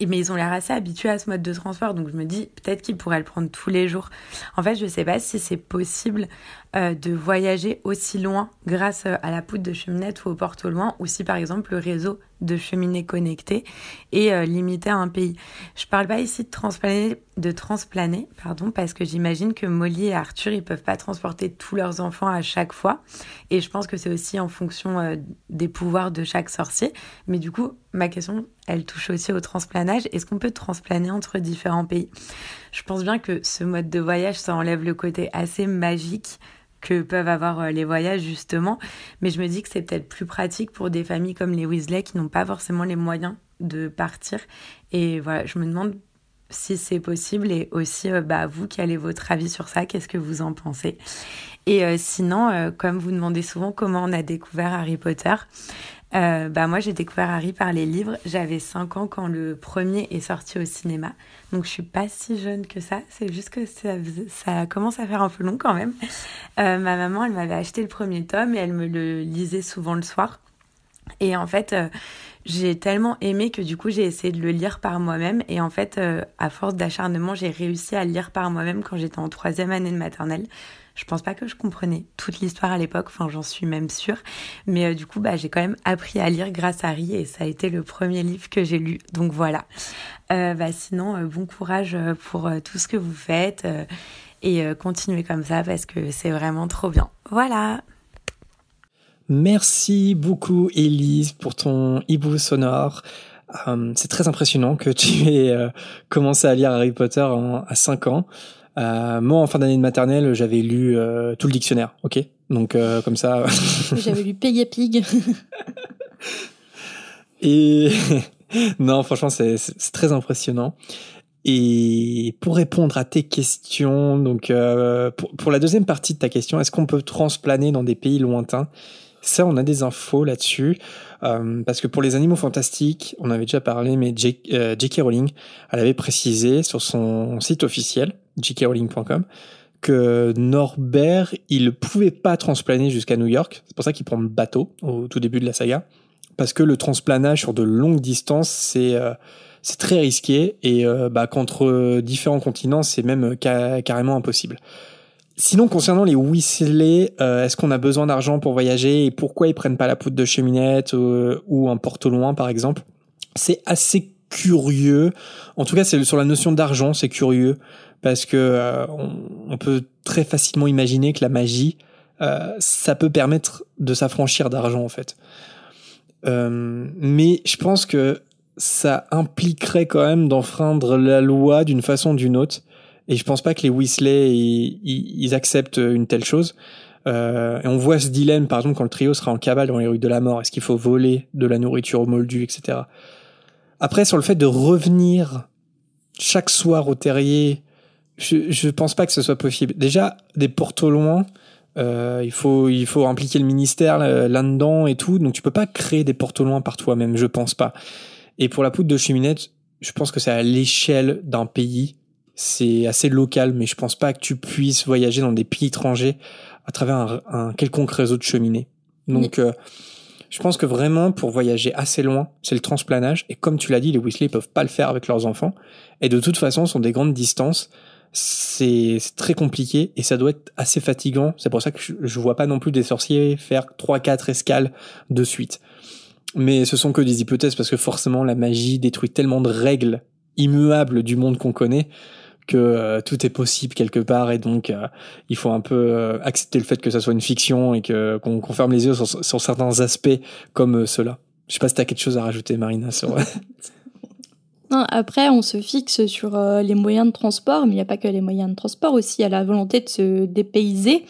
Mais ils ont l'air assez habitués à ce mode de transport, donc je me dis peut-être qu'ils pourraient le prendre tous les jours. En fait, je sais pas si c'est possible euh, de voyager aussi loin grâce euh, à la poudre de cheminette ou au porte au loin, ou si par exemple le réseau de cheminées connectées est euh, limité à un pays. Je parle pas ici de transplaner, de transplaner, pardon, parce que j'imagine que Molly et Arthur ils peuvent pas transporter tous leurs enfants à chaque fois, et je pense que c'est aussi en fonction euh, des pouvoirs de chaque sorcier. Mais du coup, ma question, elle touche aussi au transplanage. Est-ce qu'on peut transplaner entre différents pays? Je pense bien que ce mode de voyage, ça enlève le côté assez magique que peuvent avoir euh, les voyages justement, mais je me dis que c'est peut-être plus pratique pour des familles comme les Weasley qui n'ont pas forcément les moyens de partir. Et voilà, je me demande si c'est possible. Et aussi euh, bah, vous quel est votre avis sur ça, qu'est-ce que vous en pensez? Et euh, sinon, comme vous demandez souvent comment on a découvert Harry Potter, euh, bah moi j'ai découvert Harry par les livres. J'avais 5 ans quand le premier est sorti au cinéma. Donc je suis pas si jeune que ça. C'est juste que ça, commence à faire un peu long quand même. Euh, ma maman elle m'avait acheté le premier tome et elle me le lisait souvent le soir. Et en fait, euh, j'ai tellement aimé que du coup j'ai essayé de le lire par moi-même. Et en fait, à force d'acharnement, j'ai réussi à le lire par moi-même quand j'étais en troisième année de maternelle. Je pense pas que je comprenais toute l'histoire à l'époque, enfin j'en suis même sûre. Mais euh, du coup, bah, j'ai quand même appris à lire grâce à Harry et ça a été le premier livre que j'ai lu. Donc voilà. Euh, bah, sinon, euh, bon courage euh, pour tout ce que vous faites et continuez comme ça parce que c'est vraiment trop bien. Voilà. Merci beaucoup, Élise, pour ton hibou sonore. C'est très impressionnant que tu aies commencé à lire Harry Potter à 5 ans. Euh, moi, en fin d'année de maternelle, j'avais lu euh, tout le dictionnaire, ok? Donc, euh, comme ça... [laughs] J'avais lu Peggy Pig. [laughs] Et [laughs] non, franchement, c'est très impressionnant. Et pour répondre à tes questions, donc euh, pour, pour, la deuxième partie de ta question, est-ce qu'on peut transplaner dans des pays lointains? Ça, on a des infos là-dessus. Euh, parce que pour les animaux fantastiques, on avait déjà parlé, mais J.K. Euh, Rowling, elle avait précisé sur son site officiel, jkrowling.com, que Norbert, il ne pouvait pas transplaner jusqu'à New York. C'est pour ça qu'il prend le bateau au tout début de la saga. Parce que le transplanage sur de longues distances, c'est euh, très risqué et euh, bah, qu'entre différents continents, c'est même carrément impossible. Sinon, concernant les euh, est-ce qu'on a besoin d'argent pour voyager et pourquoi ils prennent pas la poudre de cheminette euh, ou un porte loin, par exemple? C'est assez curieux. En tout cas, c'est sur la notion d'argent, c'est curieux parce que on, peut très facilement imaginer que la magie, ça peut permettre de s'affranchir d'argent en fait. mais je pense que ça impliquerait quand même d'enfreindre la loi d'une façon ou d'une autre. Et je pense pas que les Weasley ils, acceptent une telle chose. Euh, et on voit ce dilemme, par exemple, quand le trio sera en cabale dans les rues de la mort. Est-ce qu'il faut voler de la nourriture au moldu, etc. Après, sur le fait de revenir chaque soir au terrier, je, je pense pas que ce soit possible. Déjà, des portes au loin, euh, il faut il faut impliquer le ministère là-dedans et tout. Donc tu peux pas créer des portes au loin par toi-même, je pense pas. Et pour la poudre de cheminette, je pense que c'est à l'échelle d'un pays. C'est assez local, mais je pense pas que tu puisses voyager dans des pays étrangers à travers un, quelconque réseau de cheminées. Donc, euh, je pense que vraiment, pour voyager assez loin, c'est le transplanage. Et comme tu l'as dit, les Weasley peuvent pas le faire avec leurs enfants. Et de toute façon, ce sont des grandes distances. C'est très compliqué et ça doit être assez fatigant. C'est pour ça que je, vois pas non plus des sorciers faire trois, quatre escales de suite. Mais ce sont que des hypothèses parce que forcément la magie détruit tellement de règles immuables du monde qu'on connaît que euh, tout est possible quelque part et donc euh, il faut un peu euh, accepter le fait que ça soit une fiction et que qu'on ferme les yeux sur, certains aspects comme cela. Je sais pas si t'as quelque chose à rajouter Marina sur. [laughs] non, après on se fixe sur les moyens de transport, mais il n'y a pas que les moyens de transport aussi, il y a la volonté de se dépayser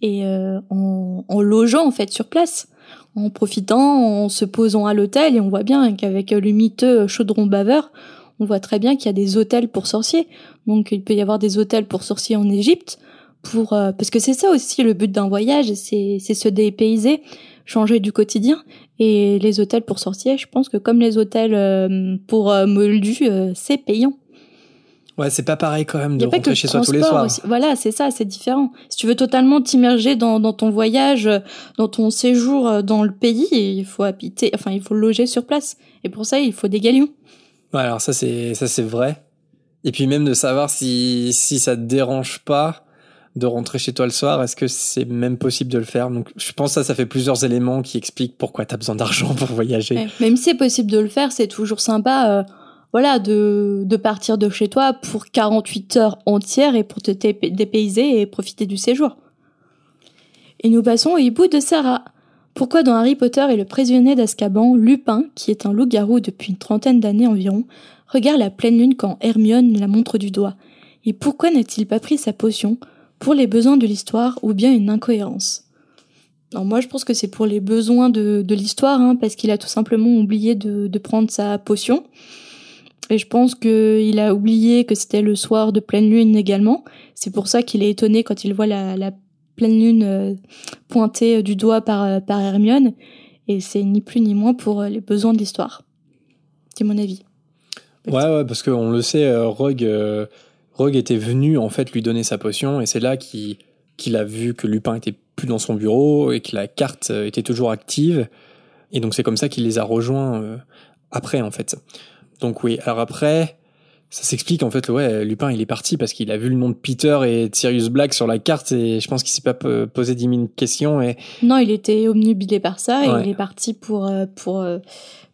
et en, en logeant en fait sur place en profitant, en se posant à l'hôtel, et on voit bien qu'avec le miteux chaudron baveur, on voit très bien qu'il y a des hôtels pour sorciers. Donc il peut y avoir des hôtels pour sorciers en Égypte, pour euh, parce que c'est ça aussi le but d'un voyage, c'est se dépayser, changer du quotidien. Et les hôtels pour sorciers, je pense que comme les hôtels euh, pour euh, moldus, c'est payant. Ouais, c'est pas pareil quand même de rentrer chez soi tous les soirs. Voilà, c'est ça, c'est différent. Si tu veux totalement t'immerger dans, dans ton voyage, dans ton séjour euh, dans le pays, il faut habiter, enfin, il faut loger sur place. Et pour ça, il faut des galions. Ouais, alors ça, c'est, ça, c'est vrai. Et puis même de savoir si, si ça te dérange pas de rentrer chez toi le soir, est-ce que c'est même possible de le faire? Donc, je pense que ça, ça fait plusieurs éléments qui expliquent pourquoi tu as besoin d'argent [laughs] pour voyager. même si c'est possible de le faire, c'est toujours sympa. Euh, voilà, de, partir de chez toi pour 48 heures entières et pour te dépayser et profiter du séjour. Et nous passons au hibou de Sarah. Pourquoi dans Harry Potter et le prisonnier d'Azkaban, Lupin, qui est un loup-garou depuis une trentaine d'années environ, regarde la pleine lune quand Hermione la montre du doigt? Et pourquoi n'a-t-il pas pris sa potion? Pour les besoins de l'histoire ou bien une incohérence alors moi je pense que c'est pour les besoins de, de l'histoire, hein, parce qu'il a tout simplement oublié de, de prendre sa potion. Et je pense qu'il a oublié que c'était le soir de pleine lune également. C'est pour ça qu'il est étonné quand il voit la, la pleine lune euh, pointée du doigt par, euh, par Hermione. Et c'est ni plus ni moins pour euh, les besoins de l'histoire. C'est mon avis. Ouais, ouais, parce qu'on le sait, Rogue, Rogue était venu en fait lui donner sa potion et c'est là qu'il a vu que Lupin était plus dans son bureau et que la carte était toujours active. Et donc c'est comme ça qu'il les a rejoints après en fait. Donc oui, alors après, ça s'explique en fait, ouais, Lupin il est parti parce qu'il a vu le nom de Peter et de Sirius Black sur la carte et je pense qu'il s'est pas posé dix mille questions et... Non, il était omnubilé par ça et il est parti pour, euh, pour, euh,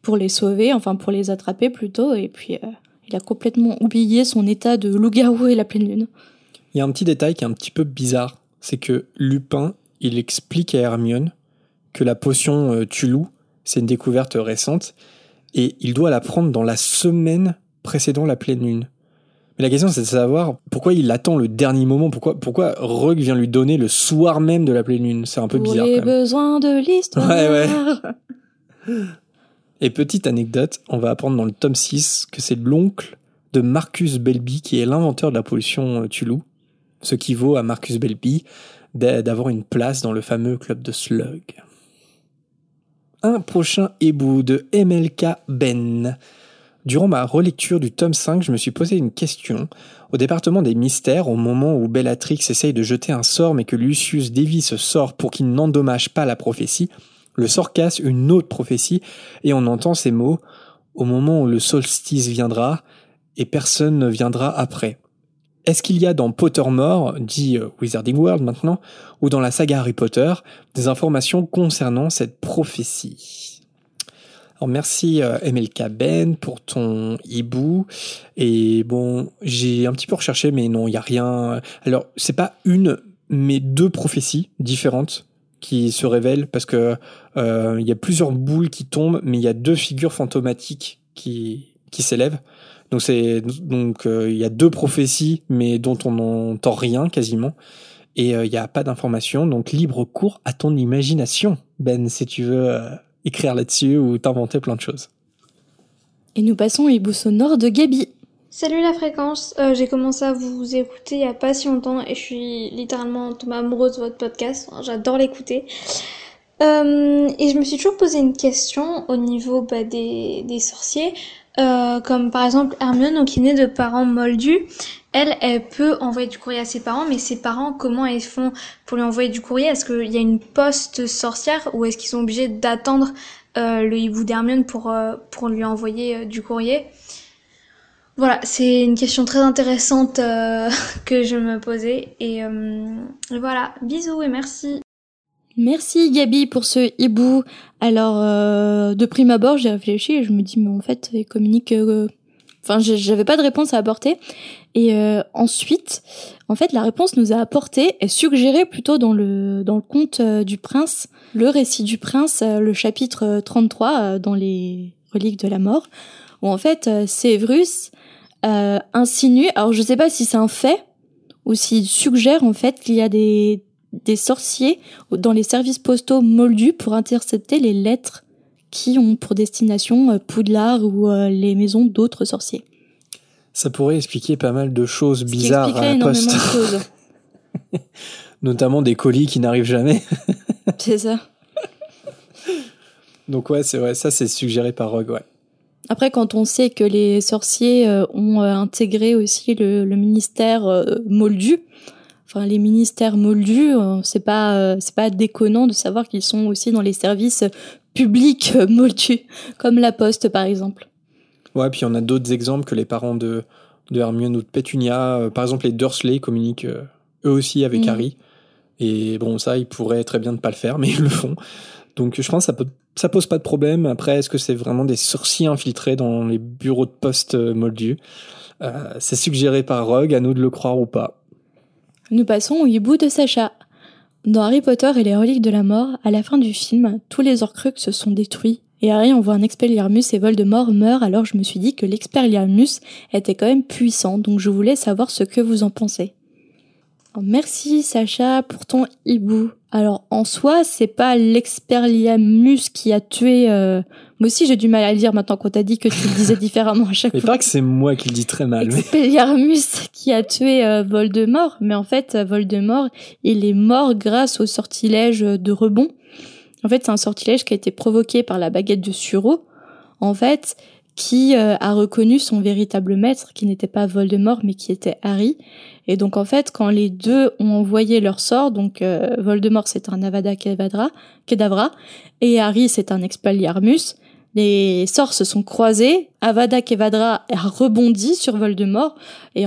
pour les sauver, enfin pour les attraper plutôt et puis euh, il a complètement oublié son état de loup-garou et la pleine lune. Il y a un petit détail qui est un petit peu bizarre, c'est que Lupin, il explique à Hermione que la potion Tulou, c'est une découverte récente et il doit la prendre dans la semaine précédant la pleine lune. Mais la question c'est de savoir pourquoi il attend le dernier moment, pourquoi pourquoi Rogue vient lui donner le soir même de la pleine lune, c'est un peu bizarre. Les besoins de l'histoire. Ouais ouais. [laughs] Et petite anecdote, on va apprendre dans le tome 6 que c'est l'oncle de Marcus Belby, qui est l'inventeur de la pollution euh, Tulu, ce qui vaut à Marcus Belby d'avoir une place dans le fameux club de Slug. Un prochain hibou de MLK Ben. Durant ma relecture du tome 5, je me suis posé une question. Au département des mystères, au moment où Bellatrix essaye de jeter un sort mais que Lucius dévie ce sort pour qu'il n'endommage pas la prophétie, le sort casse une autre prophétie et on entend ces mots au moment où le solstice viendra et personne ne viendra après. Est-ce qu'il y a dans Pottermore, dit euh, Wizarding World maintenant, ou dans la saga Harry Potter, des informations concernant cette prophétie? Alors merci euh, MLK Ben pour ton hibou et bon j'ai un petit peu recherché mais non il y a rien. Alors c'est pas une mais deux prophéties différentes qui se révèlent parce que euh, il y a plusieurs boules qui tombent mais il y a deux figures fantomatiques qui qui s'élèvent. Donc c'est donc euh, il y a deux prophéties mais dont on n'entend rien quasiment et il n'y a pas d'informations donc libre cours à ton imagination Ben si tu veux écrire là-dessus ou t'inventer plein de choses. Et nous passons au hibou sonore de Gabi. Salut la fréquence, euh, j'ai commencé à vous écouter il y a pas si longtemps et je suis littéralement tombée amoureuse de votre podcast, j'adore l'écouter. Euh, et je me suis toujours posé une question au niveau bah, des, sorciers, euh, comme par exemple Hermione qui est née de parents moldus. Elle, elle peut envoyer du courrier à ses parents, mais ses parents, comment ils font pour lui envoyer du courrier? Est-ce qu'il y a une poste sorcière ou est-ce qu'ils sont obligés d'attendre le hibou d'Hermione pour, pour lui envoyer du courrier? Voilà, c'est une question très intéressante [laughs] que je me posais. Et, voilà, bisous et merci. Merci Gabi pour ce hibou. Alors, de prime abord, j'ai réfléchi et je me dis, mais en fait, il communique Enfin, j'avais pas de réponse à apporter. Et euh, ensuite, en fait, la réponse nous a apporté est suggérée plutôt dans le dans le conte euh, du prince, le récit du prince, euh, le chapitre 33 dans les reliques de la mort, où en fait Sévrus insinue. Alors, je sais pas si c'est un fait ou s'il suggère en fait qu'il y a des des sorciers dans les services postaux moldus pour intercepter les lettres qui ont pour destination euh, Poudlard ou euh, les maisons d'autres sorciers. Ça pourrait expliquer pas mal de choses bizarres à la poste. [laughs] Notamment des colis qui n'arrivent jamais. c'est ça. Donc ouais, c'est vrai, ça c'est suggéré par Rogue, ouais. Après, quand on sait que les sorciers euh, ont intégré aussi le, ministère moldu, enfin les ministères moldus, c'est pas c'est pas déconnant de savoir qu'ils sont aussi dans les services public euh, moldu, comme la Poste par exemple. Ouais, puis on a d'autres exemples que les parents de, de Hermione ou de Pétunia. Euh, par exemple, les Dursley communiquent euh, eux aussi avec mm. Harry. Et bon, ça, ils pourraient très bien ne pas le faire, [laughs] mais ils le font. Donc je pense que ça, peut, ça pose pas de problème. Après, est-ce que c'est vraiment des sorciers infiltrés dans les bureaux de poste moldus? C'est suggéré par Rogue, à nous de le croire ou pas. Nous passons au hibou de Sacha. Dans Harry Potter et les reliques de la mort, à la fin du film, tous les Horcruxes se sont détruits et Harry envoie un Expelliarmus et Voldemort meurt alors je me suis dit que l'Expelliarmus était quand même puissant donc je voulais savoir ce que vous en pensez. Merci Sacha pour ton hibou. Alors en soi, c'est pas l'Expelliarmus qui a tué euh, moi aussi, j'ai du mal à le dire maintenant qu'on t'a dit que tu le disais [laughs] différemment à chaque mais fois. pas que c'est moi qui le dis très mal. Expelliarmus qui a tué euh, Voldemort, mais en fait, Voldemort, il est mort grâce au sortilège de rebond. En fait, c'est un sortilège qui a été provoqué par la baguette de Suro, en fait, qui euh, a reconnu son véritable maître, qui n'était pas Voldemort, mais qui était Harry. Et donc, en fait, quand les deux ont envoyé leur sort, donc euh, Voldemort, c'est un Avada Kedavra, et Harry, c'est un Expelliarmus, les sorts se sont croisés, Avada Kedavra a rebondi sur Voldemort, et,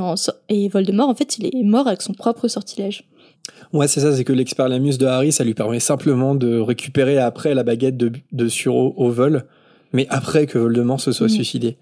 et Voldemort, en fait, il est mort avec son propre sortilège. Ouais, c'est ça, c'est que l'expelliarmus de Harry, ça lui permet simplement de récupérer après la baguette de, de Suro au vol, mais après que Voldemort se soit mm. suicidé.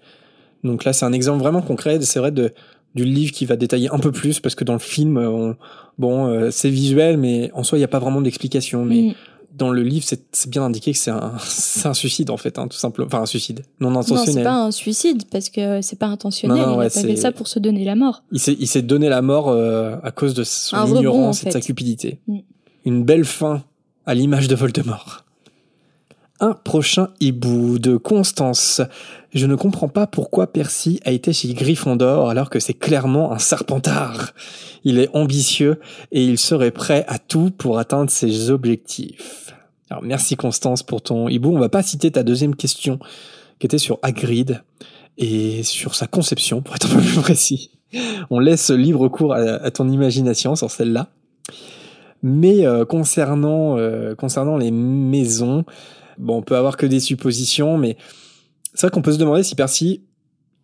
Donc là, c'est un exemple vraiment concret, c'est vrai, de, du livre qui va détailler un peu plus, parce que dans le film, bon, euh, c'est visuel, mais en soi, il n'y a pas vraiment d'explication. Mais mm dans le livre, c'est bien indiqué que c'est un, [laughs] un, suicide en fait, hein, tout simplement. Enfin, un suicide non intentionnel. Non, c'est pas un suicide parce que c'est pas intentionnel. il a pas fait ça pour se donner la mort. Il s'est donné la mort euh, à cause de son ignorance et de sa cupidité. Mm. Une belle fin à l'image de Voldemort. Un prochain hibou de Constance. Je ne comprends pas pourquoi Percy a été chez Gryffondor alors que c'est clairement un serpentard. Il est ambitieux et il serait prêt à tout pour atteindre ses objectifs. Alors merci Constance pour ton hibou. On va pas citer ta deuxième question qui était sur Hagrid et sur sa conception pour être un peu plus précis. On laisse libre cours à, ton imagination sur celle-là. Mais euh, concernant euh, concernant les maisons, bon, on peut avoir que des suppositions, mais c'est vrai qu'on peut se demander si Percy,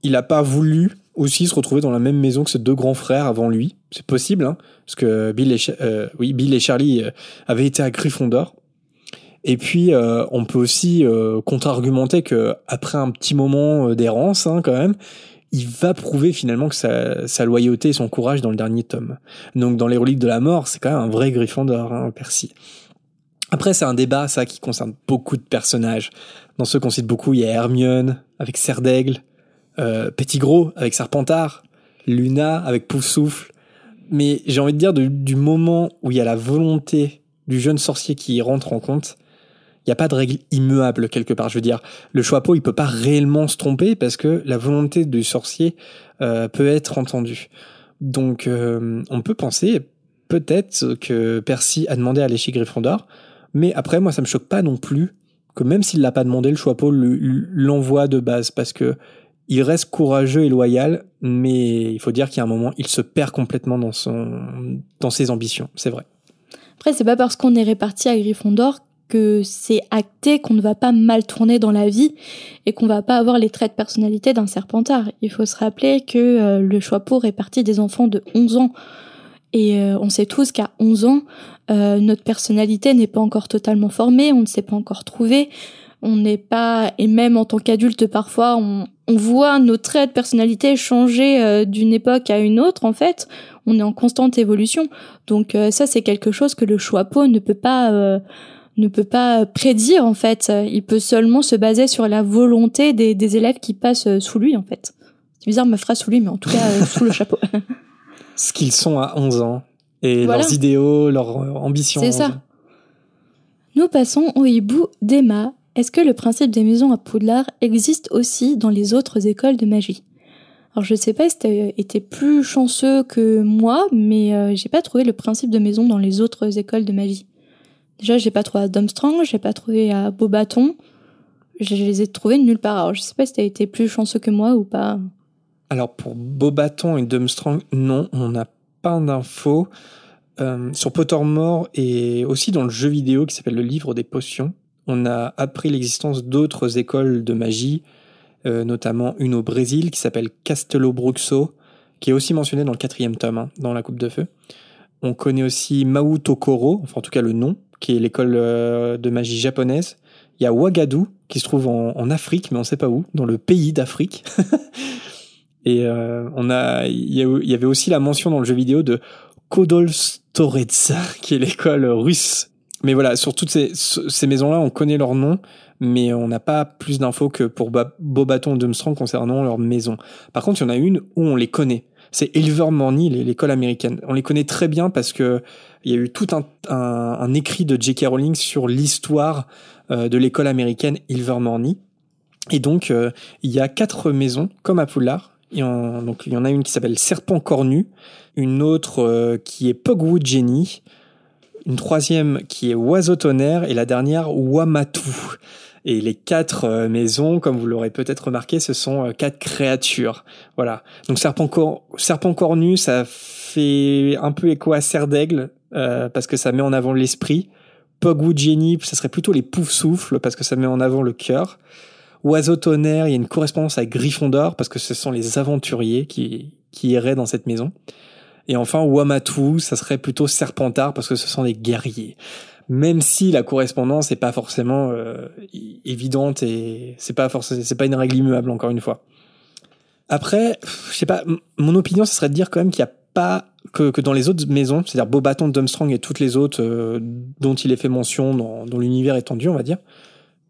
il a pas voulu aussi se retrouver dans la même maison que ses deux grands frères avant lui. C'est possible, hein, parce que Bill et, euh, oui, Bill et Charlie avaient été à Gryffondor. Et puis, on peut aussi contre-argumenter que après un petit moment d'errance, hein, quand même, il va prouver finalement que sa, loyauté et son courage dans le dernier tome. Donc dans les reliques de la mort, c'est quand même un vrai Gryffondor, hein, Percy. Après, c'est un débat, ça, qui concerne beaucoup de personnages. Dans ceux qu'on cite beaucoup, il y a Hermione, avec Serre d'Aigle, euh, Petit Gros, avec Serpentard, Luna, avec Poufsouffle. Mais j'ai envie de dire, du moment où il y a la volonté du jeune sorcier qui rentre en compte, il n'y a pas de règle immuable quelque part. Je veux dire, le Choixpeau, il peut pas réellement se tromper parce que la volonté du sorcier euh, peut être entendue. Donc, euh, on peut penser peut-être que Percy a demandé à chez Gryffondor, mais après, moi, ça me choque pas non plus que même s'il l'a pas demandé, le Choixpeau l'envoie de base parce que il reste courageux et loyal, mais il faut dire qu'il y a un moment, il se perd complètement dans son, dans ses ambitions. C'est vrai. Après, c'est pas parce qu'on est réparti à Gryffondor que c'est acté qu'on ne va pas mal tourner dans la vie et qu'on va pas avoir les traits de personnalité d'un serpentard. Il faut se rappeler que euh, le Choixpeau répartit des enfants de 11 ans. Et euh, on sait tous qu'à 11 ans, euh, notre personnalité n'est pas encore totalement formée, on ne s'est pas encore trouvé, on n'est pas, et même en tant qu'adulte parfois, on, on, voit nos traits de personnalité changer d'une époque à une autre en fait, on est en constante évolution. Donc ça c'est quelque chose que le Choixpeau ne peut pas ne peut pas prédire en fait. Il peut seulement se baser sur la volonté des, des élèves qui passent sous lui en fait. C'est bizarre ma phrase sous lui, mais en tout cas euh, sous le chapeau. [laughs] Ce qu'ils sont à 11 ans et leurs idéaux, leurs euh, ambitions. C'est ça. Nous passons au hibou d'Emma. Est-ce que le principe des maisons à Poudlard existe aussi dans les autres écoles de magie? Alors je sais pas si t'as été plus chanceux que moi, mais euh, j'ai pas trouvé le principe de maison dans les autres écoles de magie. Déjà, j'ai pas trouvé à Domstrang, j'ai pas trouvé à Beaubaton. Je les ai trouvés nulle part. Alors, je sais pas si t'as été plus chanceux que moi ou pas. Alors, pour Beaubaton et Domstrang, non, on n'a pas d'infos. Euh, sur Pottermore et aussi dans le jeu vidéo qui s'appelle le livre des potions, on a appris l'existence d'autres écoles de magie, euh, notamment une au Brésil qui s'appelle Castelo Bruxo, qui est aussi mentionnée dans le quatrième tome, hein, dans la Coupe de Feu. On connaît aussi Mau Tokoro, enfin en tout cas le nom, qui est l'école euh, de magie japonaise. Il y a Ouagadou, qui se trouve en, Afrique, mais on ne sait pas où, dans le pays d'Afrique. [laughs] Et euh, on a, il y, avait aussi la mention dans le jeu vidéo de Kodolstorets, [laughs] qui est l'école russe. Mais voilà, sur toutes ces, ces maisons-là, on connaît leur nom, mais on n'a pas plus d'infos que pour Bobaton ou Dumstrang concernant leur maison. Par contre, il y en a une où on les connaît. C'est Ilvermorny, l'école américaine. On les connaît très bien parce que il y a eu tout un, un, écrit de J.K. Rowling sur l'histoire euh, de l'école américaine Ilvermorny. Et donc, euh, il y a quatre maisons, comme à Poudlard. Il y en, donc, il y en a une qui s'appelle Serpent Cornu, une autre euh, qui est Pogwood Jenny, une troisième qui est Oiseau Tonnerre, et la dernière Wamatu. Et les quatre maisons, comme vous l'aurez peut-être remarqué, ce sont quatre créatures. Voilà. Donc serpent, serpent cornu, ça fait un peu écho à Serre d'Aigle, euh, parce que ça met en avant l'esprit. Pogwood Jenny, ça serait plutôt les poufs souffles parce que ça met en avant le cœur. Oiseau tonnerre, il y a une correspondance avec Gryffondor parce que ce sont les aventuriers qui, qui erraient dans cette maison. Et enfin, Wamatu, ça serait plutôt Serpentard parce que ce sont des guerriers. Même si la correspondance n'est pas forcément euh, évidente et c'est pas forcément, c'est pas une règle immuable encore une fois. Après, je sais pas, mon opinion, ce serait de dire quand même qu'il n'y a pas que, que, dans les autres maisons, c'est-à-dire Bobaton, Dumstrang et toutes les autres euh, dont il est fait mention dans, dans l'univers étendu, on va dire,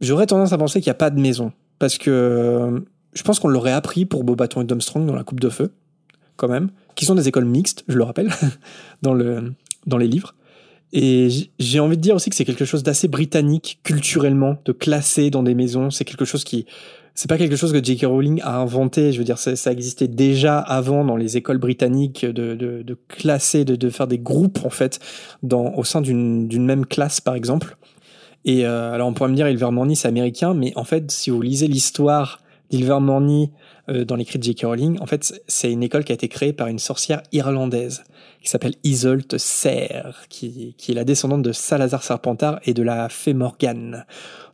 j'aurais tendance à penser qu'il n'y a pas de maison. Parce que euh, je pense qu'on l'aurait appris pour Bobaton et Dumstrang dans la Coupe de Feu, quand même, qui sont des écoles mixtes, je le rappelle, [laughs] dans, le, dans les livres. Et j'ai envie de dire aussi que c'est quelque chose d'assez britannique culturellement, de classer dans des maisons. C'est quelque chose qui, c'est pas quelque chose que J.K. Rowling a inventé. Je veux dire, ça, existait déjà avant dans les écoles britanniques de, de, de classer, de, de, faire des groupes en fait, dans, au sein d'une même classe par exemple. Et euh, alors on pourrait me dire Ilvermorny c'est américain, mais en fait si vous lisez l'histoire d'Ilvermorny euh, dans l'écrit de J.K. Rowling, en fait c'est une école qui a été créée par une sorcière irlandaise qui s'appelle Isolt Serre, qui, qui est la descendante de Salazar Serpentard et de la fée Morgane.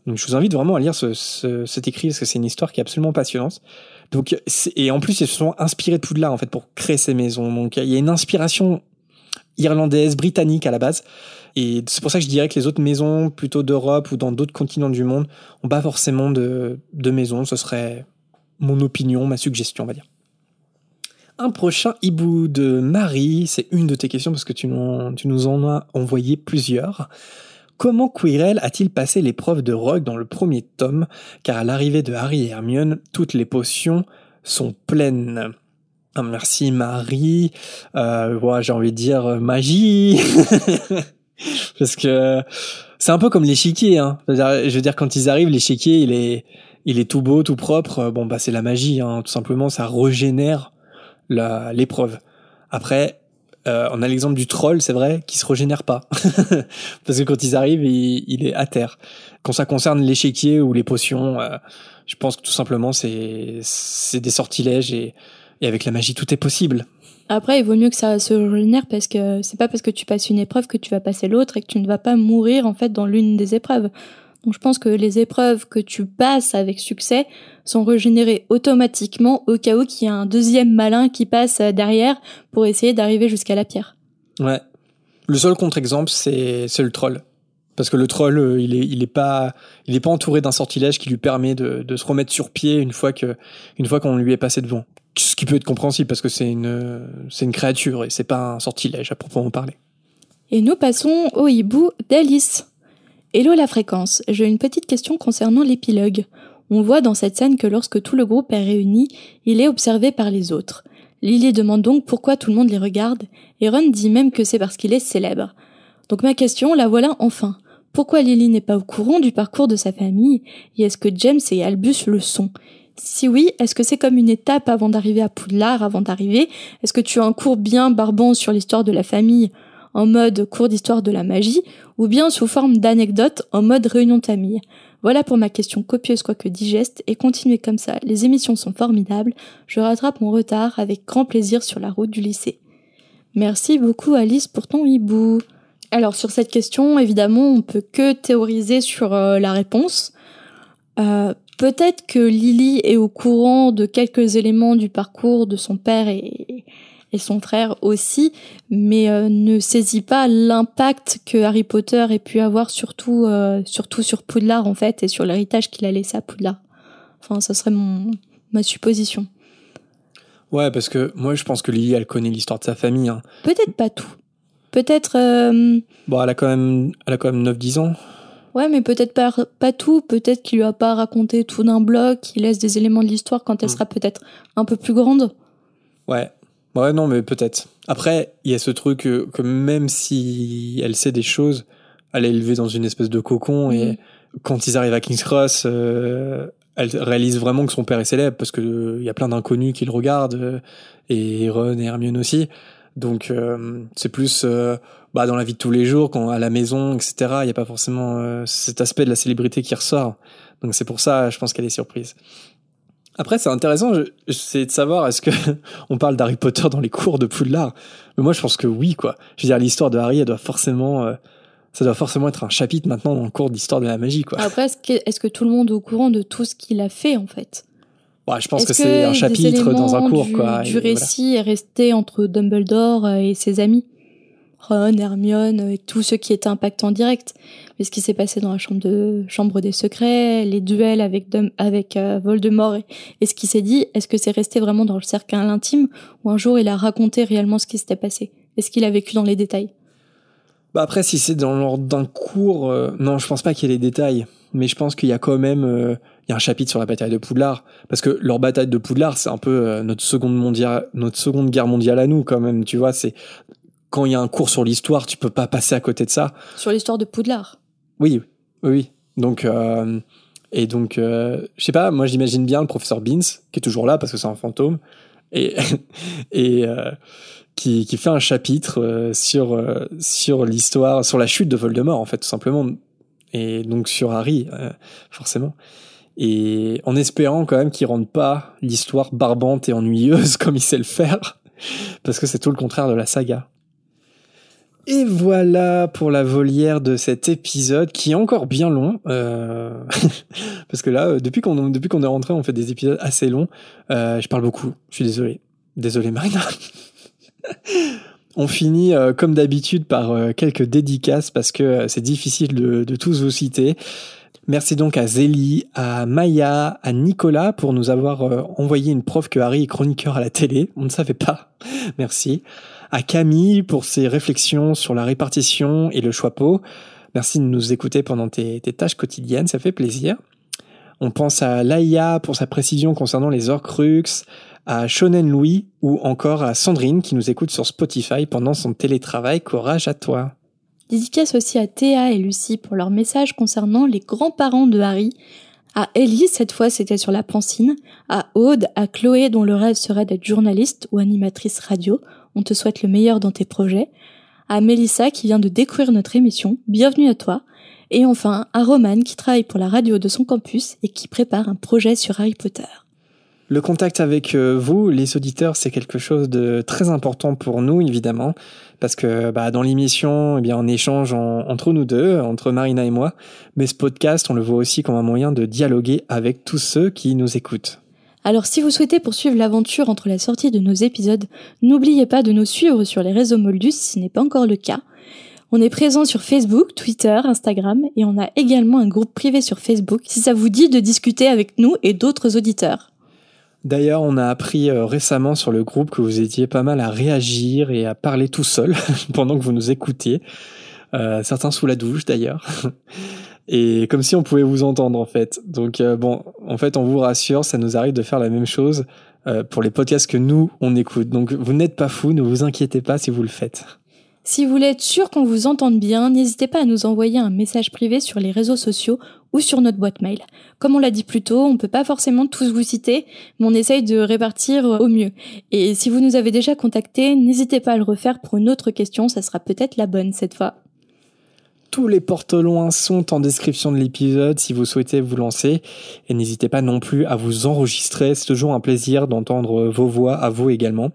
Donc je vous invite vraiment à lire ce, ce, cet écrit parce que c'est une histoire qui est absolument passionnante. Donc et en plus ils se sont inspirés de Poudlard en fait pour créer ces maisons. Donc il y a une inspiration irlandaise, britannique à la base. Et c'est pour ça que je dirais que les autres maisons, plutôt d'Europe ou dans d'autres continents du monde, ont pas forcément de, de maisons. Ce serait mon opinion, ma suggestion, on va dire. Un prochain hibou de Marie, c'est une de tes questions parce que tu, nous en as envoyé plusieurs. Comment Quirrell a-t-il passé l'épreuve de Rogue dans le premier tome? Car à l'arrivée de Harry et Hermione, toutes les potions sont pleines. Ah, merci Marie. Euh, j'ai envie de dire euh, magie. [laughs] [laughs] Parce que c'est un peu comme l'échiquier. Hein. Je veux dire, quand ils arrivent, l'échiquier, il est, il est tout beau, tout propre. Bon, bah c'est la magie. Hein. Tout simplement, ça régénère l'épreuve. Après, euh, on a l'exemple du troll, c'est vrai, qui se régénère pas. [laughs] Parce que quand ils arrivent, il, il, est à terre. Quand ça concerne l'échiquier ou les potions, euh, je pense que tout simplement, c'est des sortilèges et, et avec la magie, tout est possible. Après, il vaut mieux que ça se régénère parce que c'est pas parce que tu passes une épreuve que tu vas passer l'autre et que tu ne vas pas mourir en fait dans l'une des épreuves. Donc je pense que les épreuves que tu passes avec succès sont régénérées automatiquement au cas où qu'il y a un deuxième malin qui passe derrière pour essayer d'arriver jusqu'à la pierre. Ouais. Le seul contre-exemple, c'est le troll. Parce que le troll, euh, il est, il est pas, il est pas entouré d'un sortilège qui lui permet de, de se remettre sur pied une fois que, une fois qu'on lui est passé devant ce qui peut être compréhensible parce que c'est une, c'est une créature et c'est pas un sortilège à proprement parler. Et nous passons au hibou d'Alice. Hello la fréquence, j'ai une petite question concernant l'épilogue. On voit dans cette scène que lorsque tout le groupe est réuni, il est observé par les autres. Lily demande donc pourquoi tout le monde les regarde, et Ron dit même que c'est parce qu'il est célèbre. Donc ma question, la voilà enfin. Pourquoi Lily n'est pas au courant du parcours de sa famille, et est-ce que James et Albus le sont? Si oui, est-ce que c'est comme une étape avant d'arriver à Poudlard, avant d'arriver? Est-ce que tu as un cours bien barbant sur l'histoire de la famille en mode cours d'histoire de la magie, ou bien sous forme d'anecdotes en mode réunion de famille? Voilà pour ma question copieuse quoique digeste, et continuez comme ça, les émissions sont formidables, je rattrape mon retard avec grand plaisir sur la route du lycée. Merci beaucoup Alice pour ton hibou. Alors sur cette question, évidemment, on peut que théoriser sur euh, la réponse. Euh, Peut-être que Lily est au courant de quelques éléments du parcours de son père et, et son frère aussi, mais euh, ne saisit pas l'impact que Harry Potter ait pu avoir surtout, euh, surtout sur Poudlard en fait et sur l'héritage qu'il a laissé à Poudlard. Enfin, ça serait mon, ma supposition. Ouais, parce que moi je pense que Lily elle connaît l'histoire de sa famille. Hein. Peut-être pas tout. Peut-être. Euh... Bon, elle a quand même, elle a quand même 9-10 ans. Ouais, mais peut-être pas, pas tout. Peut-être qu'il lui a pas raconté tout d'un bloc. qu'il laisse des éléments de l'histoire quand elle mm. sera peut-être un peu plus grande. Ouais. Ouais, non, mais peut-être. Après, il y a ce truc que, même si elle sait des choses, elle est élevée dans une espèce de cocon et mm. quand ils arrivent à King's Cross, euh, elle réalise vraiment que son père est célèbre parce que il euh, y a plein d'inconnus qui le regardent euh, et Ron et Hermione aussi. Donc euh, c'est plus euh, bah, dans la vie de tous les jours, quand à la maison, etc. Il n'y a pas forcément euh, cet aspect de la célébrité qui ressort. Donc c'est pour ça, je pense qu'elle est surprise. Après, c'est intéressant, c'est de savoir est-ce que [laughs] on parle d'Harry Potter dans les cours de Poudlard? Mais moi, je pense que oui, quoi. Je veux dire, l'histoire de Harry, elle doit forcément, ça doit forcément être un chapitre maintenant dans le cours d'histoire de la magie, quoi. Après, est-ce que, est-ce que tout le monde est au courant de tout ce qu'il a fait, en fait? Ouais, je pense que, c'est un chapitre dans un cours, du, quoi. Du récit est resté entre Dumbledore et ses amis? Ron, Hermione et tout ce qui était impactant direct. Mais ce qui s'est passé dans la chambre de chambre des secrets, les duels avec avec euh, Voldemort et, ce qui s'est dit, est-ce que c'est resté vraiment dans le cercle intime ou un jour il a raconté réellement ce qui s'était passé Est-ce qu'il a vécu dans les détails? Bah après si c'est dans l'ordre d'un cours, euh, non, je pense pas qu'il y ait les détails, mais je pense qu'il y a quand même euh, il y a un chapitre sur la bataille de Poudlard. Parce que leur bataille de Poudlard c'est un peu notre seconde mondiale notre seconde guerre mondiale à nous quand même tu vois c'est quand il y a un cours sur l'histoire, tu peux pas passer à côté de ça. Sur l'histoire de Poudlard. Oui, oui, oui. Donc, euh, et donc, euh, je sais pas, moi j'imagine bien le professeur Beans, qui est toujours là parce que c'est un fantôme, et, [laughs] et euh, qui, qui fait un chapitre euh, sur, euh, sur l'histoire, sur la chute de Voldemort, en fait, tout simplement. Et donc sur Harry, forcément. Et en espérant quand même qu'il rende pas l'histoire barbante et ennuyeuse [laughs] comme il sait le faire, parce que c'est tout le contraire de la saga. Et voilà pour la volière de cet épisode qui est encore bien long, euh, [laughs] parce que là, euh, depuis qu'on est rentré, on fait des épisodes assez longs. Euh, je parle beaucoup, je suis désolé, désolé Marina. [laughs] on finit euh, comme d'habitude par quelques dédicaces parce que c'est difficile de, tous vous citer. Merci donc à Zélie, à Maya, à Nicolas pour nous avoir envoyé une preuve que Harry est chroniqueur à la télé. On ne savait pas. [laughs] Merci. À Camille pour ses réflexions sur la répartition et le choix pot. Merci de nous écouter pendant tes, tâches quotidiennes, ça fait plaisir. On pense à Laïa pour sa précision concernant les Horcruxes, à Shonen Louis ou encore à Sandrine qui nous écoute sur Spotify pendant son télétravail. Courage à toi. Dédicace aussi à Théa et Lucie pour leur message concernant les grands-parents de Harry. À Ellie, cette fois c'était sur la pancine. À Aude, à Chloé dont le rêve serait d'être journaliste ou animatrice radio. On te souhaite le meilleur dans tes projets. À Mélissa qui vient de découvrir notre émission. Bienvenue à toi. Et enfin à Romane qui travaille pour la radio de son campus et qui prépare un projet sur Harry Potter. Le contact avec euh, vous, les auditeurs, c'est quelque chose de très important pour nous, évidemment, parce que bah, dans l'émission, eh bien, on échange en- entre nous deux, entre Marina et moi, mais ce podcast, on le voit aussi comme un moyen de dialoguer avec tous ceux qui nous écoutent. Alors si vous souhaitez poursuivre l'aventure entre la sortie de nos épisodes, n'oubliez pas de nous suivre sur les réseaux Moldus si ce n'est pas encore le cas. On est présent sur Facebook, Twitter, Instagram et on a également un groupe privé sur Facebook si ça vous dit de discuter avec nous et d'autres auditeurs. D'ailleurs, on a appris euh, récemment sur le groupe que vous étiez pas mal à réagir et à parler tout seul [laughs] pendant que vous nous écoutiez. Euh, certains sous la douche d'ailleurs. [laughs] Et comme si on pouvait vous entendre en fait. Donc euh, bon, en fait, on vous rassure, ça nous arrive de faire la même chose euh, pour les podcasts que nous, on écoute. Donc vous n'êtes pas fous, ne vous inquiétez pas si vous le faites. Si vous voulez être sûr qu'on vous entende bien, n'hésitez pas à nous envoyer un message privé sur les réseaux sociaux ou sur notre boîte mail. Comme on l'a dit plus tôt, on peut pas forcément tous vous citer, mais on essaye de répartir au mieux. Et si vous nous avez déjà contacté, n'hésitez pas à le refaire pour une autre question, ça sera peut-être la bonne cette fois. Tous les portes loin sont en description de l'épisode si vous souhaitez vous lancer. Et n'hésitez pas non plus à vous enregistrer. C'est toujours un plaisir d'entendre vos voix à vous également.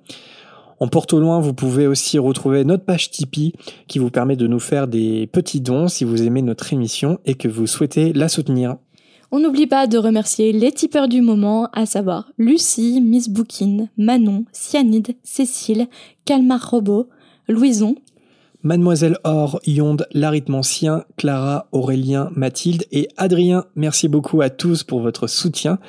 En porte au loin, vous pouvez aussi retrouver notre page Tipeee qui vous permet de nous faire des petits dons si vous aimez notre émission et que vous souhaitez la soutenir. On n'oublie pas de remercier les tipeurs du moment, à savoir Lucie, Miss Bookin, Manon, Cyanide, Cécile, Calmar Robot, Louison, Mademoiselle Or, Yonde, l'arithmancien, Clara, Aurélien, Mathilde et Adrien. Merci beaucoup à tous pour votre soutien.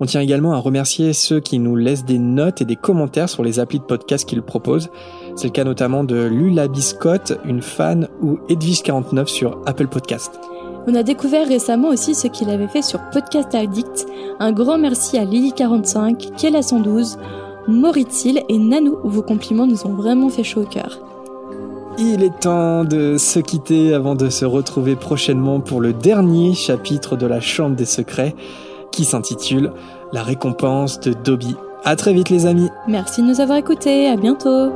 On tient également à remercier ceux qui nous laissent des notes et des commentaires sur les applis de podcast qu'ils proposent. C'est le cas notamment de Lula Biscotte, une fan, ou Edwige49 sur Apple Podcast. On a découvert récemment aussi ce qu'il avait fait sur Podcast Addict. Un grand merci à Lily45, Kella112, Moritil et Nanou. Vos compliments nous ont vraiment fait chaud au cœur. Il est temps de se quitter avant de se retrouver prochainement pour le dernier chapitre de la Chambre des Secrets qui s'intitule La récompense de Dobby. À très vite les amis. Merci de nous avoir écoutés, à bientôt